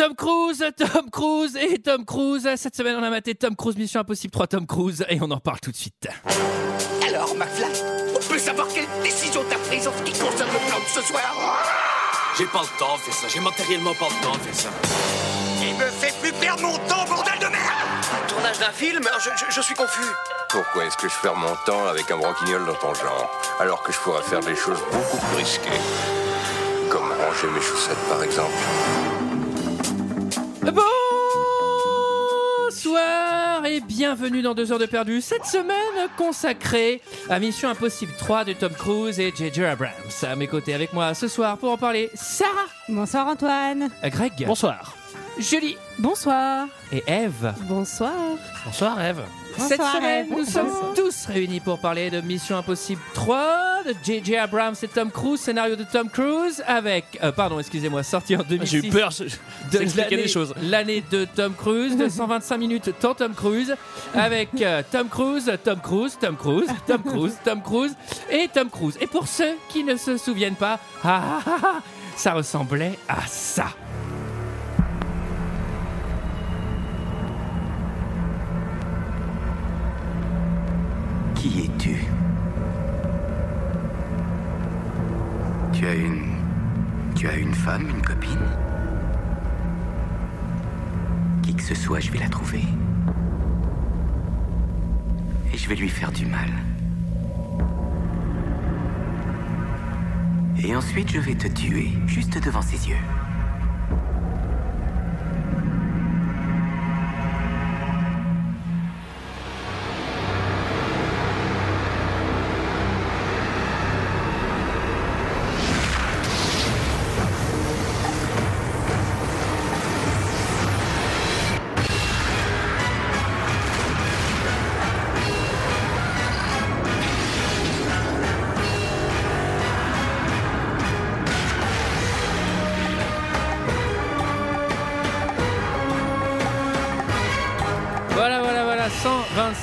Tom Cruise, Tom Cruise et Tom Cruise. Cette semaine, on a maté Tom Cruise Mission Impossible 3 Tom Cruise et on en parle tout de suite. Alors, McFly, on peut savoir quelle décision t'as prise en ce qui concerne le plan de ce soir? J'ai pas le temps de faire ça, j'ai matériellement pas le temps de faire ça. Il me fait plus perdre mon temps, bordel de merde Tournage d'un film? Je, je- je suis confus. Pourquoi est-ce que je perds mon temps avec un branquignol dans ton genre, alors que je pourrais faire des choses beaucoup plus risquées Comme ranger mes chaussettes, par exemple? Bonsoir et bienvenue dans 2 heures de perdu. Cette semaine consacrée à Mission Impossible 3 de Tom Cruise et J.J. Abrams. À mes côtés avec moi ce soir pour en parler, Sarah, Bonsoir Antoine. Greg, Bonsoir. Julie Bonsoir. et Eve. Bonsoir. Bonsoir Eve. Cette semaine, nous sommes tous réunis pour parler de Mission Impossible 3 de J.J. Abrams et Tom Cruise, scénario de Tom Cruise avec, euh, pardon, excusez-moi, sorti en 2006. J'ai eu peur, de des choses. L'année de Tom Cruise, de 125 minutes tant Tom Cruise, avec euh, Tom Cruise, Tom Cruise, Tom Cruise, Tom Cruise, Tom Cruise et Tom Cruise. Et pour ceux qui ne se souviennent pas, ah, ah, ah, ah, ça ressemblait à ça. Qui es-tu? Tu as une... Tu as une femme, une copine? Qui que ce soit, je vais la trouver. Et je vais lui faire du mal. Et ensuite, je vais te tuer, juste devant ses yeux.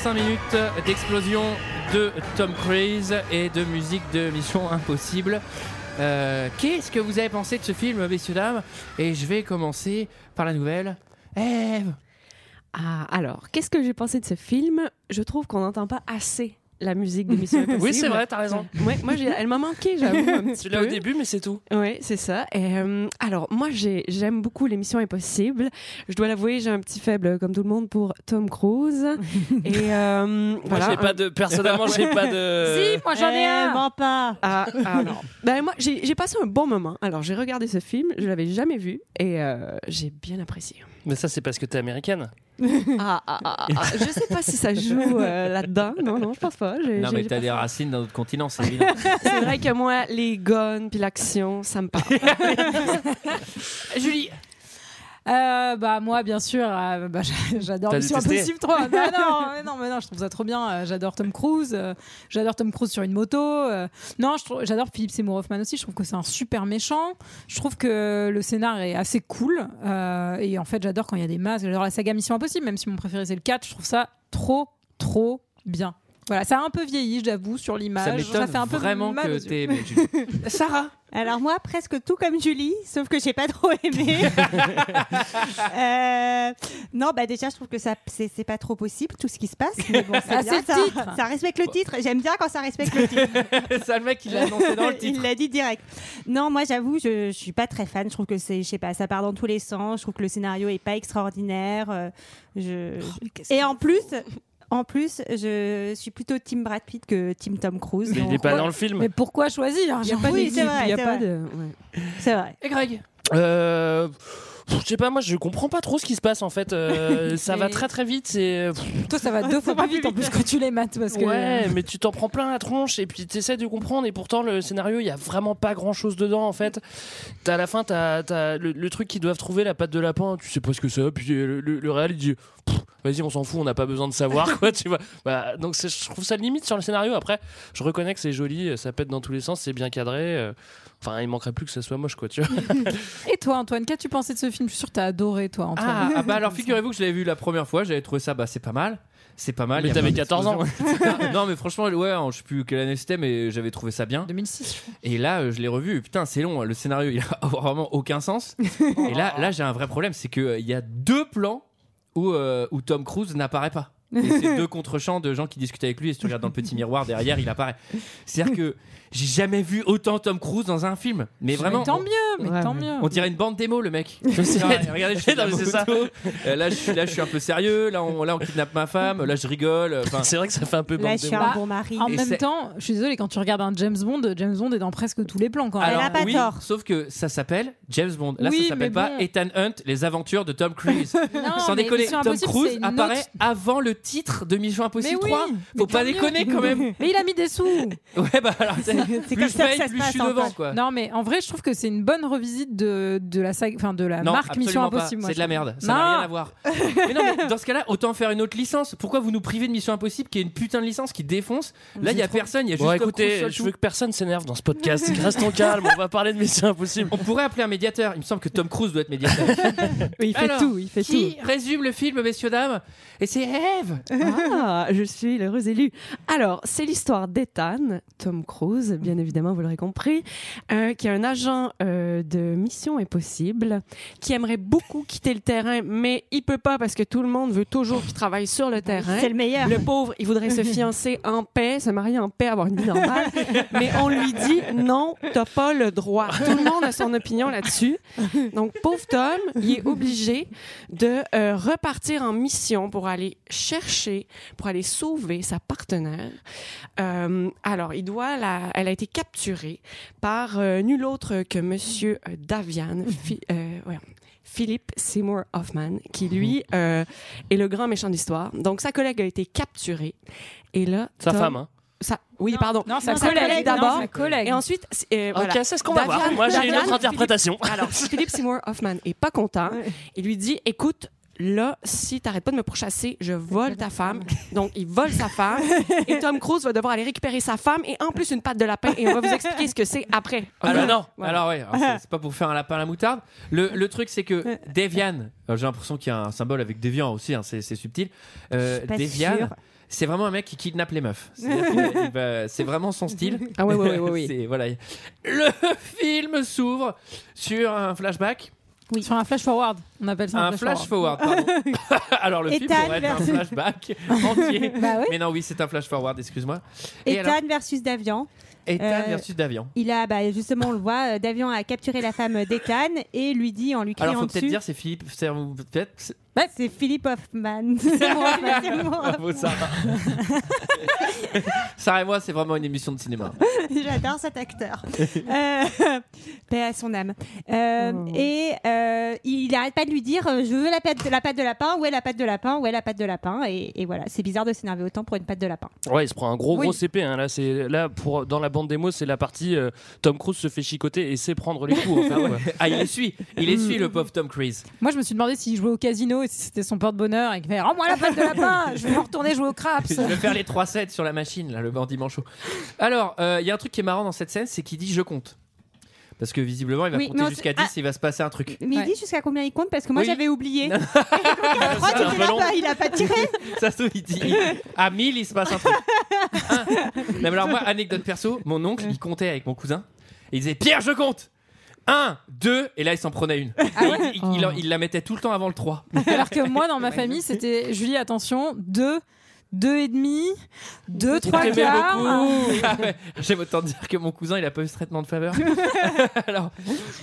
125 minutes d'explosion de Tom Cruise et de musique de Mission Impossible. Euh, Qu'est-ce que vous avez pensé de ce film, messieurs, dames? Et je vais commencer par la nouvelle. Eve Ah, alors, qu'est-ce que j'ai pensé de ce film? Je trouve qu'on n'entend pas assez la musique de Mission Impossible. Oui, c'est vrai, t'as raison. Ouais, moi, elle m'a manqué, j'avoue. un Tu l'as au début, mais c'est tout. Oui, c'est ça. Et, euh, alors, moi, j'ai- j'aime beaucoup l'émission Impossible. Je dois l'avouer, j'ai un petit faible, comme tout le monde, pour Tom Cruise. Et euh, Moi, voilà. j'ai pas de. Personnellement, j'ai pas de. Si, moi j'en ai un. pas. Ah, ah, non. Ben, moi, j'ai j'ai passé un bon moment. Alors, j'ai regardé ce film, je l'avais jamais vu et euh, j'ai bien apprécié. Mais ça, c'est parce que t'es américaine. Ah, ah, ah, ah. Je sais pas si ça joue euh, là-dedans. Non, non, je pense pas. J'ai- Non, mais t'as des racines dans notre continent, c'est évident. C'est vrai que moi, les guns puis l'action, ça me parle. Julie Euh, bah moi bien sûr euh, bah, j'a- j'adore Mission Impossible 3 bah, non, mais non mais non je trouve ça trop bien. Euh, j'adore Tom Cruise euh, j'adore Tom Cruise sur une moto non j'adore Philippe Seymour Hoffman aussi je trouve que c'est un super méchant. Je trouve que le scénar est assez cool et en fait j'adore quand il y a des masques j'adore la saga Mission Impossible même si mon préféré c'est le 4 je trouve ça trop trop bien voilà ça a un peu vieilli j'avoue sur Ça l'image m'étonne fait un peu vraiment mal que t'es aimé, Julie. Sarah Alors moi, presque tout comme Julie, sauf que j'ai pas trop aimé. Euh, non, bah déjà, je trouve que ça, c'est pas trop possible tout ce qui se passe. Mais bon, c'est Ah, bien, ça, titre. ça respecte le titre. J'aime bien quand ça respecte le titre. C'est le mec qui l'a annoncé dans le titre. Il l'a dit direct. Non, moi, j'avoue, je, je suis pas très fan. Je trouve que c'est, je sais pas, ça part dans tous les sens. Je trouve que le scénario est pas extraordinaire. Euh, je... Et en plus. En plus, je suis plutôt Team Brad Pitt que Team Tom Cruise. Mais il est Donc, pas dans le film. mais pourquoi choisir Il y a pas Oui, d'équipe, c'est vrai, il y a pas vrai. de. ouais. C'est vrai. Et Greg? Euh. Je sais pas, moi je comprends pas trop ce qui se passe en fait. Euh, ça va très très vite. C'est. pff, Toi, ça va deux fois plus vite en plus quand tu les mates parce que. Ouais, mais tu t'en prends plein la tronche et puis tu essaies de comprendre et pourtant le scénario il y a vraiment pas grand chose dedans en fait. T'as à la fin t'as, t'as le, le truc qu'ils doivent trouver la patte de lapin, tu sais pas ce que c'est, puis euh, le, le, le réal il dit vas-y, on s'en fout, on n'a pas besoin de savoir quoi, tu vois. Bah, donc je trouve ça limite sur le scénario. Après, je reconnais que c'est joli, ça pète dans tous les sens, c'est bien cadré. euh, Enfin, il manquerait plus que ça soit moche, quoi, tu vois. Et toi, Antoine, qu'as-tu pensé de ce film? Je suis sûre que t'as adoré, toi, Antoine. Ah, ah bah alors figurez-vous que je l'avais vu la première fois, j'avais trouvé ça, bah c'est pas mal. C'est pas mal. Mais t'avais plein 14 ans. non mais franchement, ouais, je sais plus quelle année c'était, mais j'avais trouvé ça bien. 2006, je crois. Et là, euh, je l'ai revu. Putain, c'est long. hein. Le scénario, il a vraiment aucun sens. Et là, là, j'ai un vrai problème, c'est que euh, il y a deux plans où, euh, où Tom Cruise n'apparaît pas. Et c'est deux contre-champs de gens qui discutent avec lui. Et si tu regardes dans le petit miroir derrière, il apparaît. C'est-à-dire que j'ai jamais vu autant Tom Cruise dans un film. Mais vraiment. Mais tant mieux, mais Ouais, tant mais- mieux. On dirait une bande démo, le mec. Regardez, je fais de la Non, mais c'est ça. Euh, là, je suis, là, je suis un peu sérieux. Là, on, là, on kidnappe ma femme. Là, je rigole. Enfin, c'est vrai que ça fait un peu Là, bande je suis démo. un Bah, bon mari. En Et même temps, je suis désolée, quand tu regardes un James Bond, James Bond est dans presque tous les plans quand même. Elle a pas oui, tort. sauf que ça s'appelle James Bond. Là, Oui, ça s'appelle pas bon. Ethan Hunt, les aventures de Tom Cruise. Non, Sans mais déconner, Tom Cruise apparaît autre- avant le titre de Mission Impossible Mais oui, 3. mais Faut pas déconner quand même. Mais il a mis des sous. Ouais, bah alors, c'est- comme ça que ça se devant, quoi. Non, mais en vrai, je trouve que c'est une bonne revisite de, de la saga, enfin de la Non, marque Mission absolument pas. Impossible. moi, C'est je de la merde. Ça n'a rien à voir. mais non, mais dans ce cas-là, autant faire une autre licence. Pourquoi vous nous privez de Mission Impossible qui est une putain de licence qui défonce Là, il y a personne, il y a juste Bon, Tom Cruise écoutez, je tout. veux que personne s'énerve dans ce podcast. Reste ton calme, on va parler de Mission Impossible. On pourrait appeler un médiateur. Il me semble que Tom Cruise doit être médiateur. Oui, il fait Alors, tout, il fait tout. Qui résume le film, messieurs dames Et c'est Eve. Ah, je suis l'heureuse élue. Alors, c'est l'histoire d'Ethan, Tom Cruise, bien évidemment, vous l'aurez compris, euh, qui est un agent euh, de Mission Impossible, qui aimerait beaucoup quitter le terrain, mais il peut pas parce que tout le monde veut toujours qu'il travaille sur le terrain. C'est le meilleur. Le pauvre, il voudrait se fiancer en paix, se marier en paix, avoir une vie normale. mais on lui dit non, t'as pas le droit. Tout le monde a son opinion là-dessus. Donc, pauvre Tom, il est obligé de euh, repartir en mission pour aller chercher, pour aller sauver sa partenaire. Euh, alors, il doit la, elle a été capturée par euh, nul autre que Monsieur euh, Davian. Fi- euh, ouais. Philip Seymour Hoffman, qui lui euh, est le grand méchant d'histoire. Donc sa collègue a été capturée. Et là, Sa Tom- femme, hein? sa- oui, pardon. Non, sa Non, collègue, collègue d'abord. sa collègue. Et ensuite, c'est- euh, voilà. Ok, c'est ce qu'on va voir. Moi, j'ai une autre interprétation. Philippe- alors, Philip Seymour Hoffman est pas content. Il lui dit écoute, là, si t'arrêtes pas de me pourchasser, je vole ta femme. Donc, il vole sa femme. et Tom Cruise va devoir aller récupérer sa femme et en plus une patte de lapin. Et on va vous expliquer ce que c'est après. Ah non. Voilà. Alors ouais, alors c'est- c'est pas pour faire un lapin à la moutarde. Le, le truc c'est que Devian, euh, j'ai l'impression qu'il y a un symbole avec Deviant aussi, hein, c'est subtil. Euh, Devian, sûre. c'est vraiment un mec qui kidnappe les meufs. C'est vraiment son style. Ah ouais, ouais, ouais, ouais, voilà. Le film s'ouvre sur un flashback, Sur un flash forward, on appelle ça un, un flash forward. pardon. Alors le film Ethan pourrait être un versus- flashback entier. Bah oui. Mais non, oui, c'est un flash forward, excuse-moi. Et alors, Ethan versus Davian. Ethan Euh, versus Davian. Il a, bah, justement, on le voit, euh, Davian a capturé la femme d'Ethan et lui dit en lui criant Alors faut peut-être dire c'est Philippe, c'est peut-être c'est- C'est Philippe Hoffman. C'est Hoffman, c'est mon Hoffman. Bravo Sarah. Sarah et moi, c'est vraiment une émission de cinéma. J'adore cet acteur. Euh, paix à son âme. Euh, Et euh, il arrête pas de lui dire euh, Je veux la patte, la patte de lapin, où est la patte de lapin, où est la patte de lapin et, et voilà, c'est bizarre de s'énerver autant pour une patte de lapin. Ouais, il se prend un gros gros Oui. CP. Hein. Là, c'est là pour dans la bande démo, c'est la partie euh, Tom Cruise se fait chicoter et sait prendre les coups. en fait, quoi. Ah, il essuie, il essuie le pauvre Tom Cruise. Moi, je me suis demandé s'il jouait au casino et si c'était son porte-bonheur et qu'il fait Rends-moi la patte de lapin, je vais retourner jouer au craps. Je vais faire les 3 sets sur la machine, là, le bandit manchot. Alors, euh, il y a un truc qui est marrant dans cette scène, c'est qu'il dit je compte. Parce que visiblement, il va Oui, compter jusqu'à c'est- 10 et il va se passer un truc. Mais il dit jusqu'à combien il compte parce que moi Oui. j'avais oublié. Peu là long. pas, il a pas tiré. Ça se trouve, il dit à 1000, il se passe un truc. Non, mais alors, moi, anecdote perso, mon oncle, il comptait avec mon cousin et il disait Pierre, je compte 1, 2, et là, il s'en prenait une. Ah il, il- il en- il la mettait tout le temps avant le 3. Alors que moi, dans ma famille, c'était Julie, attention, deux, deux et demi, deux, trois quarts. Ah ouais, J'aime autant dire que mon cousin, il a pas eu ce traitement de faveur. alors,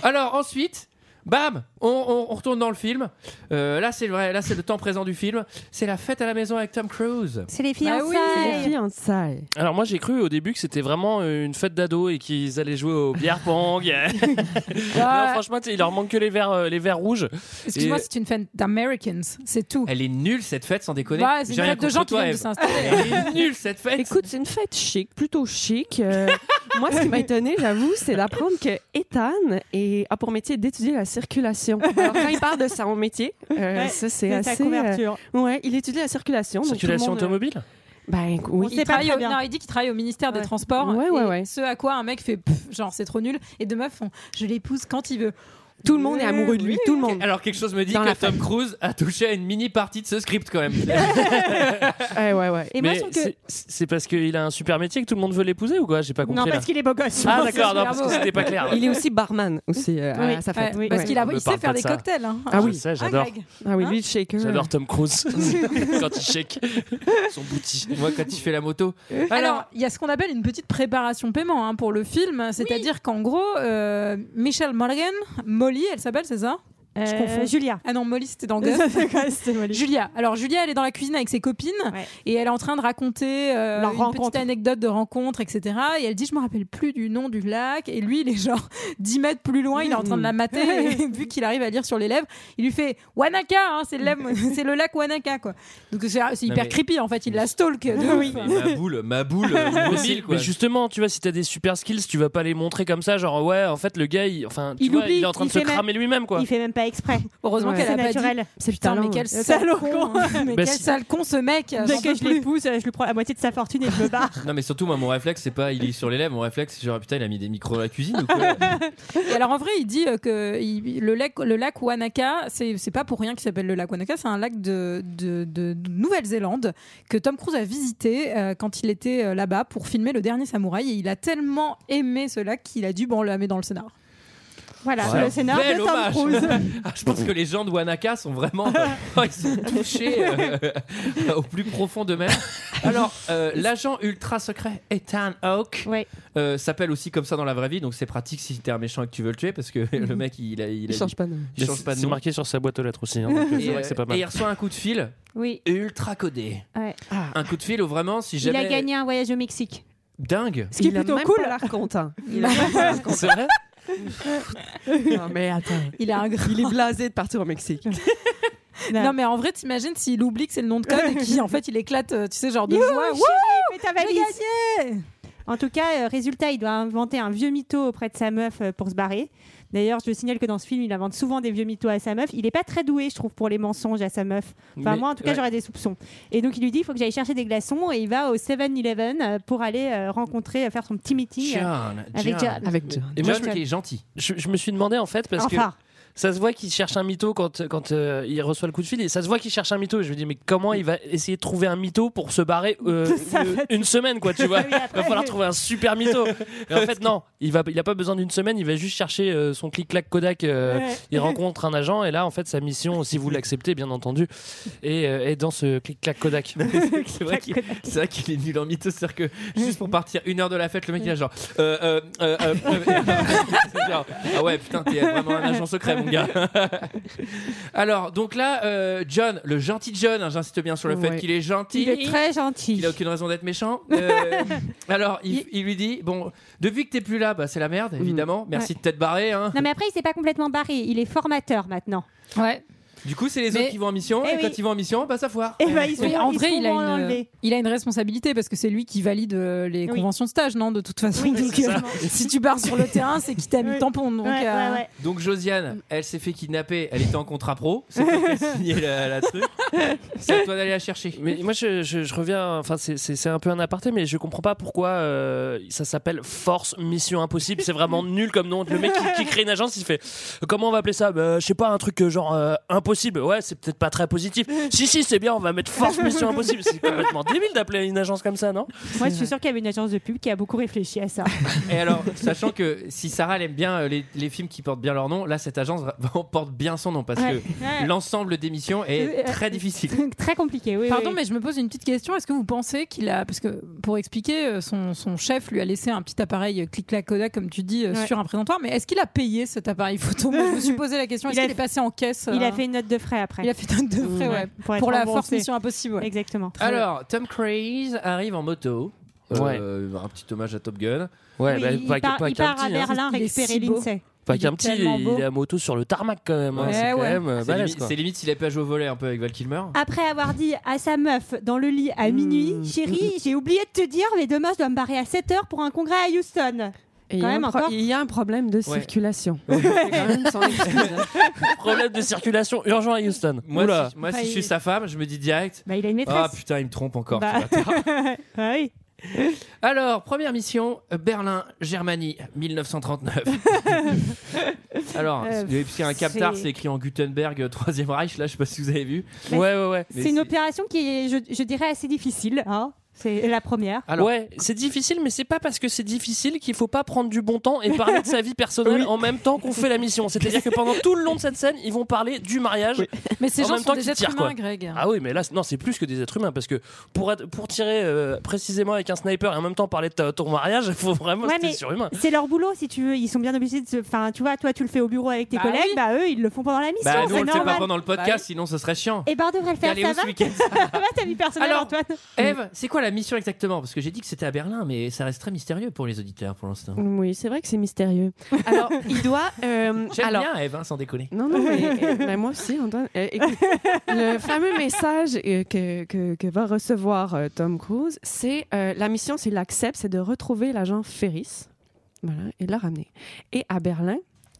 alors ensuite, bam, on, on- on retourne dans le film. Euh, là, c'est le vrai, là, c'est le temps présent du film. C'est la fête à la maison avec Tom Cruise. C'est les Bah oui, fiançailles. Les fiançailles. Alors moi j'ai cru au début que c'était vraiment euh, une fête d'ado et qu'ils allaient jouer au billard pong. non, franchement, il leur manque que les verres, euh, les verres rouges. Excuse-moi, Et- c'est une fête d'Americans, c'est tout. Elle est nulle cette fête, sans déconner. Ouais, c'est une J'ai rien fête de gens qui toi, viennent de Eve. s'installer. Elle est nulle cette fête. Écoute, c'est une fête chic, plutôt chic. Euh, Moi, ce qui m'a étonné, j'avoue, c'est d'apprendre que Ethan est- a pour métier d'étudier la circulation. Alors, quand il parle de son métier, euh, Ouais, ça, c'est assez. couverture. euh, ouais, il étudie la circulation. donc Circulation monde, euh, automobile Ben oui. Il, travaille au- non, il dit qu'il travaille au ministère des Ouais. Transports. Ouais, ouais, et ouais. Ce à quoi un mec fait pff, genre c'est trop nul et deux meufs font je l'épouse quand il veut. Tout le monde est amoureux de lui, tout le monde. Alors quelque chose me dit Dans que la Tom Cruise a touché à une mini partie de ce script quand même. Ouais, ouais, ouais. Et moi, Mais je trouve que. c'est- c'est parce qu'il a un super métier que tout le monde veut l'épouser ou quoi J'ai pas compris. Non, là. parce qu'il est beau gosse. Ah d'accord, non, parce que c'était pas clair. Il est aussi barman aussi euh, Oui, à sa fête. Ouais, oui, parce qu'il a, Me il parle sait pas faire de des ça. cocktails. hein. Ah oui. Je sais, j'adore. Greg. Ah oui, Hein lui, le shaker. J'adore Tom Cruise quand il shake son bouti. Moi quand il fait la moto. Alors, Alors, il y a ce qu'on appelle une petite préparation paiement hein, pour le film, c'est-à-dire qu'en gros, euh, Michelle Morgan, Molly, elle s'appelle, c'est ça? Euh, confonds. Julia. Ah non, Molly, c'était dans Molly. Julia. Alors Julia, elle est dans la cuisine avec ses copines Ouais. et elle est en train de raconter euh, Leur une rencontre. petite anecdote de rencontre, etc. Et elle dit, je me rappelle plus du nom du lac. Et lui, il est genre 10 mètres plus loin, il est en train de la mater. Et vu qu'il arrive à lire sur les lèvres, il lui fait Wanaka, hein, c'est le, lèvre- c'est le lac Wanaka, quoi. Donc c'est c'est Non, hyper mais- creepy en fait. Il la stalk. de Oui. ma boule, ma boule euh, mobile quoi. mais justement, tu vois, si t'as des super skills, tu vas pas les montrer comme ça, genre ouais, en fait, le gars, il, enfin, tu Il vois, oublie, il est en train de se cramer lui-même, quoi. Il fait même pas exprès. Heureusement Ouais. qu'elle C'est a pas dit. naturel. C'est Putain, mais quel Le sale salaud, con. Mais Bah, quel sale con ce mec. Dès que je l'épouse, je lui prends la moitié de sa fortune et je me barre. Non mais surtout moi mon réflexe c'est pas il est sur les lèvres, mon réflexe c'est genre putain il a mis des micros dans la cuisine ou quoi? Et alors en vrai, il dit euh, que il- le lac, le lac Wanaka, c'est c'est pas pour rien qu'il s'appelle le lac Wanaka, c'est un lac de, de, de- de Nouvelle-Zélande que Tom Cruise a visité euh, quand il était euh, là-bas pour filmer Le Dernier Samouraï. Et il a tellement aimé ce lac qu'il a dû bon, on le met dans le scénar. Voilà, Ouais. le scénario Bel de Tom hommage. Cruise. Ah, Je pense que les gens de Wanaka sont vraiment oh, ils sont touchés euh, au plus profond d'eux-mêmes. Alors euh, l'agent ultra secret Ethan Hawke euh, s'appelle aussi comme ça dans la vraie vie donc c'est pratique si t'es un méchant et que tu veux le tuer parce que le mec il a il, Il a change pas de nom. il change c'est- pas de C'est nom. marqué sur sa boîte aux lettres aussi. hein, donc, euh, c'est Et, vrai que c'est pas euh, mal. et il reçoit un coup de fil Oui. ultra codé. Ouais. Un coup de fil où vraiment si Il jamais a gagné un voyage au Mexique. dingue. Ce qui est Il a plutôt même cool. pas l'air content. Il a même pas l'air content. C'est vrai? Non, mais attends. Il a un grand. Il est blasé de partir au Mexique. Non mais en vrai, t'imagines s'il oublie que c'est le nom de code et qu'en fait il éclate, euh, tu sais, genre de Youhou, joie. chérie, Wouh, fais ta valise. En tout cas, euh, résultat, il doit inventer un vieux mytho auprès de sa meuf euh, pour se barrer. D'ailleurs, je signale que dans ce film, il invente souvent des vieux mythos à sa meuf. Il est pas très doué, je trouve, pour les mensonges à sa meuf. Enfin, Mais- moi, en tout cas, ouais. j'aurais des soupçons. Et donc, il lui dit il faut que j'aille chercher des glaçons. Et il va au 7-Eleven euh, pour aller euh, rencontrer, euh, faire son petit meeting. John, avec John. John. Avec John. Et moi, John. je qui est gentil. je, je me suis demandé en fait parce que Enfin, ça se voit qu'il cherche un mytho quand, quand euh, il reçoit le coup de fil et ça se voit qu'il cherche un mytho et je me dis mais comment il va essayer de trouver un mytho pour se barrer euh, Ça une, semaine quoi tu vois? Oui, après. il va falloir trouver un super mytho et en fait non il va il a pas besoin d'une semaine il va juste chercher euh, son clic clac Kodak euh, Ouais. il rencontre un agent et là en fait sa mission si vous l'acceptez bien entendu est, euh, est dans ce clic clac Kodak c'est vrai qu'il est nul en mytho. C'est-à-dire que juste pour partir une heure de la fête, le mec il a euh, euh, euh, euh, euh, genre, ah ouais, putain, t'es vraiment un agent secret, mon gars. Alors, donc là, euh, John, le gentil John, hein, j'insiste bien sur le fait Ouais. qu'il est gentil. il est très gentil. Il a aucune raison d'être méchant. Euh, alors, il, il lui dit Bon, depuis que t'es plus là, bah, c'est la merde, évidemment. Merci de t'être barré. Hein. Non, mais après, il s'est pas complètement barré. Il est formateur maintenant. Ouais. Du coup, c'est les Mais- autres qui vont en mission. Eh et oui. quand ils vont en mission, bah, ça foire. Et bah, ils sont, Mais en ils vrai, sont il a, une, enlevés. il a une responsabilité parce que c'est lui qui valide euh, les Oui. conventions de stage, non De toute façon. Oui, Donc, euh, si tu barres sur le terrain, c'est qu'il t'a mis tampon. Donc, Ouais, euh, ouais, ouais. Donc Josiane, elle s'est fait kidnapper, elle était en contrat pro, c'est toi qui as signé la, la truc. C'est à toi d'aller la chercher. Mais moi, je, je- je reviens. Enfin, c'est- un peu un aparté, mais je comprends pas pourquoi euh, ça s'appelle Force Mission Impossible. C'est vraiment nul comme nom. Le mec qui, qui crée une agence, il fait comment on va appeler ça? Bah, Je sais pas, un truc genre euh, impossible. Ouais, c'est peut-être pas très positif. si, si, c'est bien. On va mettre Force Mission Impossible. C'est complètement débile d'appeler une agence comme ça, non? Moi, je suis sûre qu'il y avait une agence de pub qui a beaucoup réfléchi à ça. Et alors, sachant que si Sarah elle aime bien euh, les, les films qui portent bien leur nom, là cette agence porte bien son nom parce Ouais. que l'ensemble des missions est Euh, très difficile. Très compliqué, oui. Pardon, oui. mais je me pose une petite question. Est-ce que vous pensez qu'il a. Parce que pour expliquer, euh, son, son chef lui a laissé un petit appareil euh, clic-clac Kodak, comme tu dis, euh, Ouais. sur un présentoir. Mais est-ce qu'il a payé cet appareil photo? Moi, Je me suis posé la question. Est-ce qu'il est passé en caisse Il euh, a fait une note de frais après. Il a fait note de frais, ouais. Pour, la force Mission Impossible, ouais. Exactement. Alors, Tom Cruise arrive en moto. Euh, Un petit hommage à Top Gun. Ouais, Oui, bah, il pas, part, pas il part à petit, hein. Berlin récupérer l'INSEE. Enfin, Il qu'un est petit, il est à moto sur le tarmac quand même. hein. Ouais, c'est quand ouais. même euh, C'est balèze, limite, quoi. c'est limite s'il avait pas joué au volet un peu avec Val Kilmer. Après avoir dit à sa meuf dans le lit à minuit, chérie, j'ai oublié de te dire, mais demain je dois me barrer à 7 heures pour un congrès à Houston. Et il, y a un même pro- encore. il y a un problème de Ouais. circulation. C'est quand même son excuse. Problème de circulation urgent à Houston. Moi, Oula. si, moi, si je suis sa femme, je me dis direct. Bah, il a une Ah maîtresse. putain, il me trompe encore. Bah. Ah oui. Alors, première mission, Berlin, Germanie, 1939. Alors, Euh, parce qu'il y a un captar, c'est- écrit en Gutenberg, euh, Troisième Reich, là, je sais pas si vous avez vu. Mais- Ouais, ouais, ouais. C'est une opération qui est, je, je dirais, assez difficile. hein. C'est la première. Alors, ouais, c'est difficile, mais c'est pas parce que c'est difficile qu'il faut pas prendre du bon temps et parler de sa vie personnelle en même temps qu'on fait la mission. C'est-à-dire que pendant tout le long de cette scène, ils vont parler du mariage. Mais ces En gens même sont temps des êtres tirent, humains, quoi. Greg. Ah oui, mais là, non, c'est plus que des êtres humains parce que pour, être- pour tirer euh, précisément avec un sniper et en même temps parler de ton mariage, il faut vraiment Ouais, surhumain. C'est leur boulot, si tu veux. Ils sont bien obligés de. Enfin, tu vois, toi, tu le fais au bureau avec tes Bah collègues, oui. bah eux, ils le font pendant la mission. bah, nous, c'est on le fait pas pendant le podcast, Bah oui. sinon ce serait chiant. Et ben, on devrait le faire. Allez, Ça va ce week-end Ça va ta vie personnelle, Alors- Antoine Eve, c'est quoi la mission exactement Parce que j'ai dit que c'était à Berlin, mais ça reste très mystérieux pour les auditeurs pour l'instant. Oui, c'est vrai que c'est mystérieux. Alors, il doit. euh, J'aime alors, bien Eve, hein, sans déconner. Non, non, mais, euh, ben, moi aussi, Antoine. Euh, écoute, le fameux message euh, que, que, que va recevoir euh, Tom Cruise, c'est euh, la mission, s'il l'accepte, c'est de retrouver l'agent Ferris. Voilà, et de la ramener. Et à Berlin,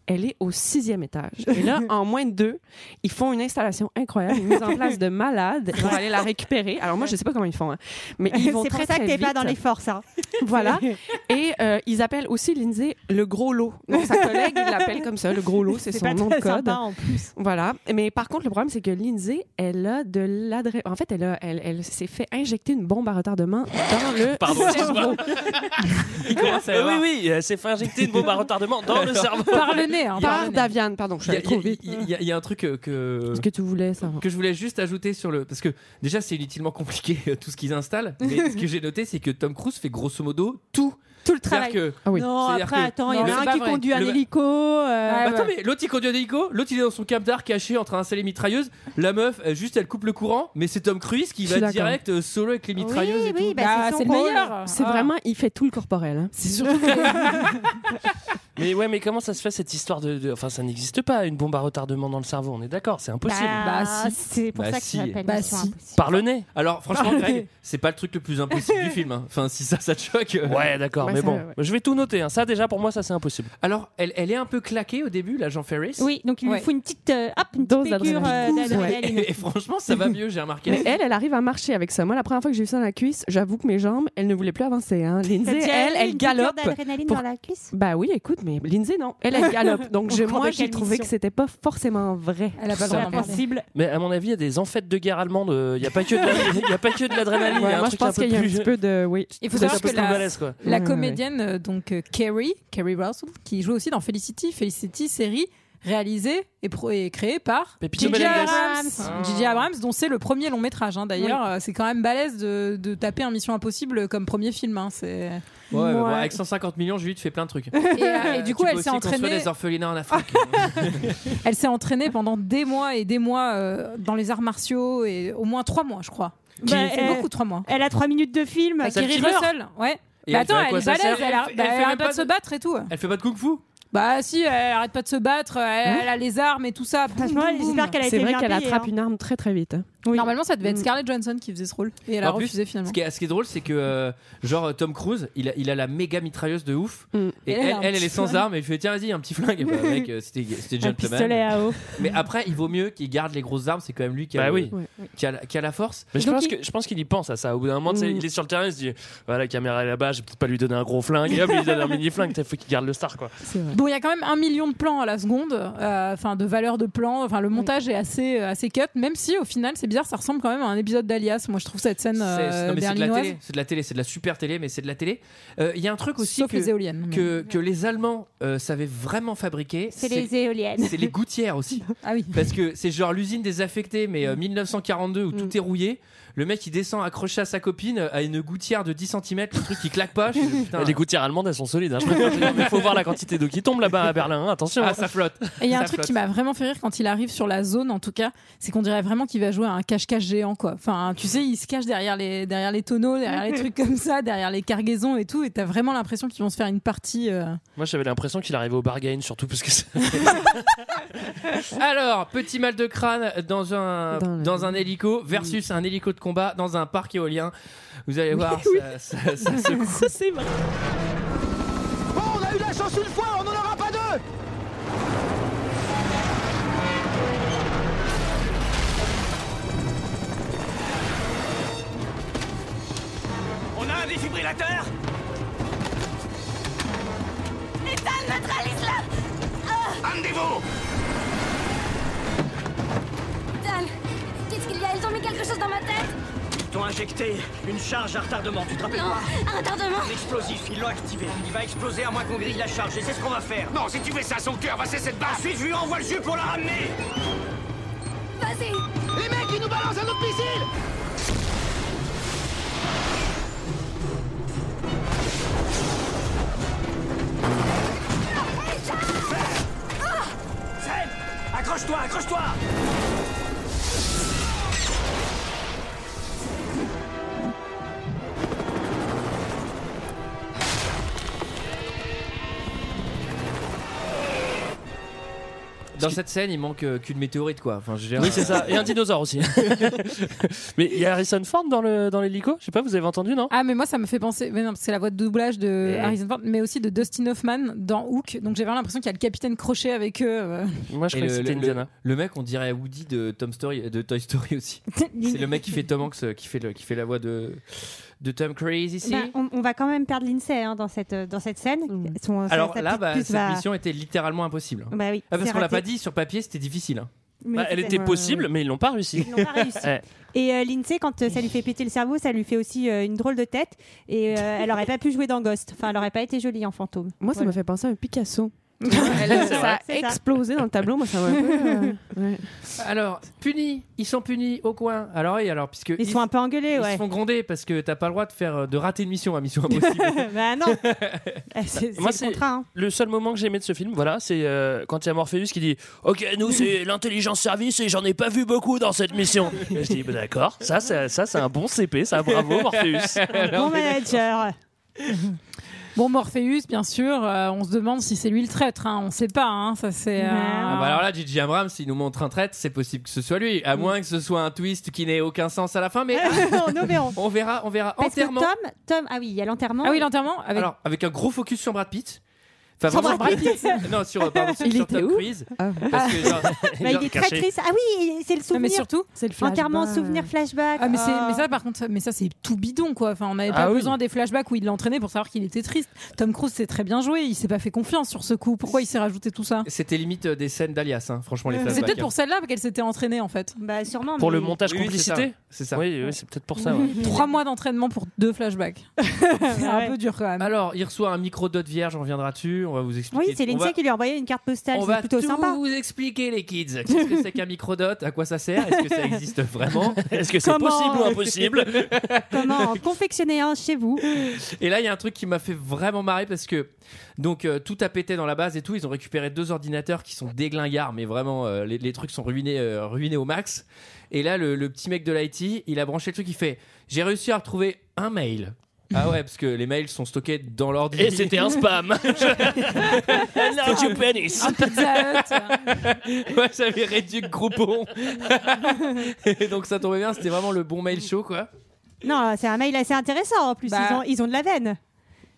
elle est au sixième étage. Et là, en moins de deux, ils font une installation incroyable, une mise en place de malades pour aller la récupérer. Alors moi, je sais pas comment ils font, hein, mais ils vont C'est très pour ça que t'es pas dans les forces. Hein. Voilà. Et euh, ils appellent aussi Lindsay le gros lot. Donc sa collègue, il l'appelle comme ça, le gros lot, c'est son pas nom de code. sympa en plus. Voilà. Mais par contre, le problème, c'est que Lindsay, elle a de l'adresse. En fait, elle, a- elle, elle s'est fait injecter une bombe à retardement dans le Pardon, cerveau. Il commence à oui, oui, elle s'est fait injecter une bombe à retardement dans le cerveau. Par le hein, par. Daviane, pardon, je Il y, suis a- trop vite. il y y un truc euh, que, Ce que tu voulais savoir. que je voulais juste ajouter sur le. Parce que déjà, c'est inutilement compliqué euh, tout ce qu'ils installent. Mais ce que j'ai noté, c'est que Tom Cruise fait grosso modo tout. Tout le travail. que. Ah oui. Non, après, que- attends, il y en a un qui vrai. conduit un Le- hélico. euh, Bah, attends, mais l'autre il conduit un hélico, l'autre il est dans son captar caché en train d'installer les mitrailleuses. La meuf, elle, juste elle coupe le courant, mais c'est Tom Cruise qui Je va direct euh, solo avec les mitrailleuses Oui, et oui, tout. bah, Bah, son c'est le rôle. meilleur. C'est Ah. vraiment, il fait tout le corporel. hein. C'est surtout Mais ouais, mais comment ça se fait cette histoire de. de- Enfin, ça n'existe pas, une bombe à retardement dans le cerveau, on est d'accord, c'est impossible. Bah, si. c'est pour ça que Bah, si. Impossible. Par le nez Alors franchement, Greg, c'est pas le truc le plus impossible du film. hein. Enfin, si ça, ça te choque. euh. Ouais, d'accord, mais ça, bon, ouais. je vais tout noter. hein. Ça, déjà, pour moi, ça, c'est impossible. Alors, elle, elle est un peu claquée au début, l'agent Ferris. Oui, donc il Ouais. lui faut une petite, euh, hop, une Dose petite piqûre euh, d'adrénaline. Et, et franchement, ça va mieux, j'ai remarqué. Mais elle, elle arrive à marcher avec ça. Moi, la première fois que j'ai eu ça dans la cuisse, j'avoue que mes jambes, elles ne voulaient plus avancer. Hein. Lindsay, elle, elle galope. d'adrénaline pour- dans la cuisse? Bah oui, écoute, mais Lindsay, non. Elle, elle galope. Donc, je- moi, j'ai trouvé que c'était pas forcément vrai. Elle a pas le Ça droit d'en passe. parler. Impossible. Mais à mon avis, il y a des enfêtes de guerre allemandes. Il n'y a pas que de la- il y a pas que de l'adrénaline. moi, je pense qu'il y a un petit peu de. Oui. Il faut savoir que la, balèze, comédienne, euh, donc euh, Carrie, Carrie Russell, qui joue aussi dans Felicity, Felicity série réalisée et, pro- et créée par J.J. Abrams. Ah. J.J. Abrams, dont c'est le premier long métrage. hein. D'ailleurs, euh, c'est quand même balèze de, de taper un Mission Impossible comme premier film. hein. C'est- Ouais, bon, avec 150 millions, Julie, tu fais plein de trucs. Et, euh, et du coup, Tu elle s'est entraînée. des orphelinats en Afrique. Elle s'est entraînée pendant des mois et des mois euh, dans les arts martiaux et au moins trois mois, je crois. C'est euh, beaucoup trois mois. Elle a trois minutes de film. Bah. Russell, ouais. Et Bah elle fait attends, à elle quoi est ça balèze, sert elle, Elle a- fait- bah, elle elle fait arrête pas de se battre et tout. Elle fait pas de kung fu Bah si, elle arrête pas de se battre, elle, elle a les armes et tout ça. Boum, Franchement, boum, boum. j'espère qu'elle a C'est été vrai bien qu'elle payée, attrape hein. une arme très très vite. hein. Normalement, ça devait être Mm. Scarlett Johansson qui faisait ce rôle. Et elle a En plus, refusé finalement. Ce qui est, ce qui est drôle, c'est que euh, genre Tom Cruise, il a, il a la méga mitrailleuse de ouf. Mm. Et Et elle, elle est sans flingue. arme. Et il fait tiens, vas-y, un petit flingue. Et bah, mec, euh, c'était c'était Un pistolet gentleman. à eau. Mais après, il vaut mieux qu'il garde les grosses armes. C'est quand même lui qui a, Bah le- oui. qui a, la- qui a la force. Mais je Donc pense, il- que, je pense qu'il y pense à ça. Au bout d'un moment, tu sais, Mm. il est sur le terrain, il se dit voilà, la caméra est là-bas, je vais peut-être pas lui donner un gros flingue. Et hop, il lui donne un mini flingue. Il faut qu'il garde le star, quoi. C'est vrai. Bon, il y a quand même un million de plans à la seconde, euh, enfin de valeur de plan. Enfin, le montage est assez euh, assez cut, même si au final, c'est bizarre, ça ressemble quand même à un épisode d'Alias. Moi, je trouve cette scène C'est- euh, non, mais c'est de la télé. C'est de la télé. C'est de la super télé, mais c'est de la télé. Euh, Il y a un truc aussi Sauf que, les éoliennes. mais- que, que les Allemands euh, savaient vraiment fabriquer. C'est les éoliennes. c'est les gouttières aussi. Ah oui. Parce que c'est genre l'usine désaffectée, mais Mm. euh, 1942 où tout est rouillé. Le mec il descend accroché à sa copine à une gouttière de 10 cm, le truc qui claque pas. Je fais, putain, Les gouttières allemandes, elles sont solides. hein. Dire, mais faut voir la quantité d'eau qui tombe là-bas à Berlin. hein. Attention. ah, ça flotte. Et il y a un Ça truc flotte. qui m'a vraiment fait rire quand il arrive sur la zone, en tout cas, c'est qu'on dirait vraiment qu'il va jouer à un cache-cache géant, quoi. Enfin, tu sais, ils se cachent derrière les, derrière les tonneaux, derrière les trucs comme ça, derrière les cargaisons et tout, et t'as vraiment l'impression qu'ils vont se faire une partie. euh, Moi, j'avais l'impression qu'il arrivait au bargain, surtout parce que c'est- Alors, petit mal de crâne dans un, Dans un hélico versus un hélico de combat dans un parc éolien. Vous allez voir, ça, ça- ça secoue. Ça, c'est vrai. Oh, on a eu la chance une fois, on n'en aura pas deux On a un défibrillateur Ethan, neutralise-la Rendez-vous Ils ont mis quelque chose dans ma tête Ils t'ont injecté une charge à retardement, tu te rappelles Non, pas un retardement Un explosif, ils l'ont activé. Il va exploser à moins qu'on grille la charge, et c'est ce qu'on va faire. Non, si tu fais ça, son cœur va cesser de battre. Ensuite, je lui envoie le jus pour la ramener. Vas-y Les mecs, ils nous balancent un autre missile Accroche-toi, accroche-toi Dans cette scène, il manque euh, qu'une météorite, quoi. Enfin, je veux dire, Oui, c'est ça. Et un dinosaure aussi. mais il y a Harrison Ford dans le dans l'hélico? Je sais pas, vous avez entendu, non? Ah, mais moi, ça me fait penser. Mais non, parce que c'est la voix de doublage de. Harrison Ford, mais aussi de Dustin Hoffman dans Hook. Donc j'ai vraiment l'impression qu'il y a le capitaine Crochet avec eux. euh. Moi, je Et crois que le, c'était le- Indiana. le mec, on dirait Woody de, Tom Story, de Toy Story aussi. C'est le mec qui fait Tom Hanks euh, qui fait, le, qui fait la voix de, de Tom Cruise ici. Bah, on, on va quand même perdre Lindsay hein, dans, cette, dans cette scène. Son- sa- Alors sa là, bah, cette va- mission était littéralement impossible. Bah oui, Ah, parce qu'on l'a pas dit sur papier, c'était difficile. hein. Bah, elle était possible, mais ils l'ont pas réussi. Ils n'ont pas réussi. Ouais. Et euh, Lindsay, quand euh, ça lui fait péter le cerveau, ça lui fait aussi euh, une drôle de tête. Et euh, elle aurait pas pu jouer dans Ghost. Enfin, elle aurait pas été jolie en fantôme. Moi, ça Voilà. m'a fait penser à un Picasso. Elle- ça a ça. explosé dans le tableau. Moi, ça m'a euh, ouais. Alors, punis, ils sont punis au coin. Alors oui, alors puisque Ils sont un peu engueulés, ils ouais. se font gronder parce que t'as pas le droit de faire euh, de rater une mission à Mission Impossible. bah non. Eh, c'est Moi, c'est le hein. Le seul moment que j'ai aimé de ce film, voilà, c'est euh, quand il y a Morpheus qui dit Ok, nous, c'est l'intelligence service et j'en ai pas vu beaucoup dans cette mission. Et je dis bah, D'accord, ça, c'est- ça c'est un bon CP, ça, bravo Morpheus. Bon manager. Bon, Morpheus, bien sûr. euh, on se demande si c'est lui le traître. Hein. On sait pas. Hein. Ça, c'est. euh, Ah bah alors là, J.J. Abrams, s'il nous montre un traître, c'est possible que ce soit lui, à moins que ce soit un twist qui n'ait aucun sens à la fin, mais Non, nous verrons. on verra, on verra Parce que entièrement. Tom, Tom, ah oui, il y a l'enterrement. Ah oui, l'enterrement avec. Alors, avec un gros focus sur Brad Pitt. Enfin, Sur vraiment, Brad Pitt non, sur, pardon, sur, Il sur était Tom où Cruise. Ah. Parce que, genre, Bah, genre- il est très caché. triste. Ah oui, c'est le Non, mais souvenir. surtout. C'est le flashback. Enterrement, souvenir, flashback. Ah mais, c'est- Oh. mais ça par contre mais ça c'est tout bidon quoi enfin on n'avait Ah pas oui. besoin des flashbacks où il l'entraînait pour savoir qu'il était triste Tom Cruise s'est très bien joué il s'est pas fait confiance sur ce coup pourquoi il s'est rajouté tout ça C'était limite euh, des scènes d'Alias, hein, franchement, les c'est flashbacks. peut-être hein. pour celle-là qu'elle s'était entraînée en fait Bah sûrement. Pour mais- le montage Oui, oui, c'est ça. complicité C'est ça. Oui, oui, c'est peut-être pour ça. ouais. trois mois d'entraînement pour deux flashbacks c'est un Ouais. peu dur quand même Alors, il reçoit un micro dot vierge, on reviendra dessus, on va vous expliquer. Oui, c'est on Lindsay va, qui lui a envoyé une carte postale. on C'est va plutôt tout sympa. vous expliquer, les kids. Qu'est-ce que c'est qu'un microdot À quoi ça sert? Est-ce que ça existe vraiment? Est-ce que c'est Comment possible ou impossible? Comment en confectionner un chez vous? Et là, il y a un truc qui m'a fait vraiment marrer parce que donc euh, tout a pété dans la base et tout. Ils ont récupéré deux ordinateurs qui sont déglingards, mais vraiment euh, les, les trucs sont ruinés, euh, ruinés au max. Et là, le, le petit mec de l'IT, il a branché le truc. Il fait J'ai réussi à retrouver un mail. Ah ouais, parce que les mails sont stockés dans l'ordi. Et c'était un spam. Now you penis. un Pizza Hut ouais, j'avais réduit le groupon. et donc ça tombait bien, c'était vraiment le bon mail show quoi. Non, c'est un mail assez intéressant en plus. Bah. Ils, ont, ils ont de la veine.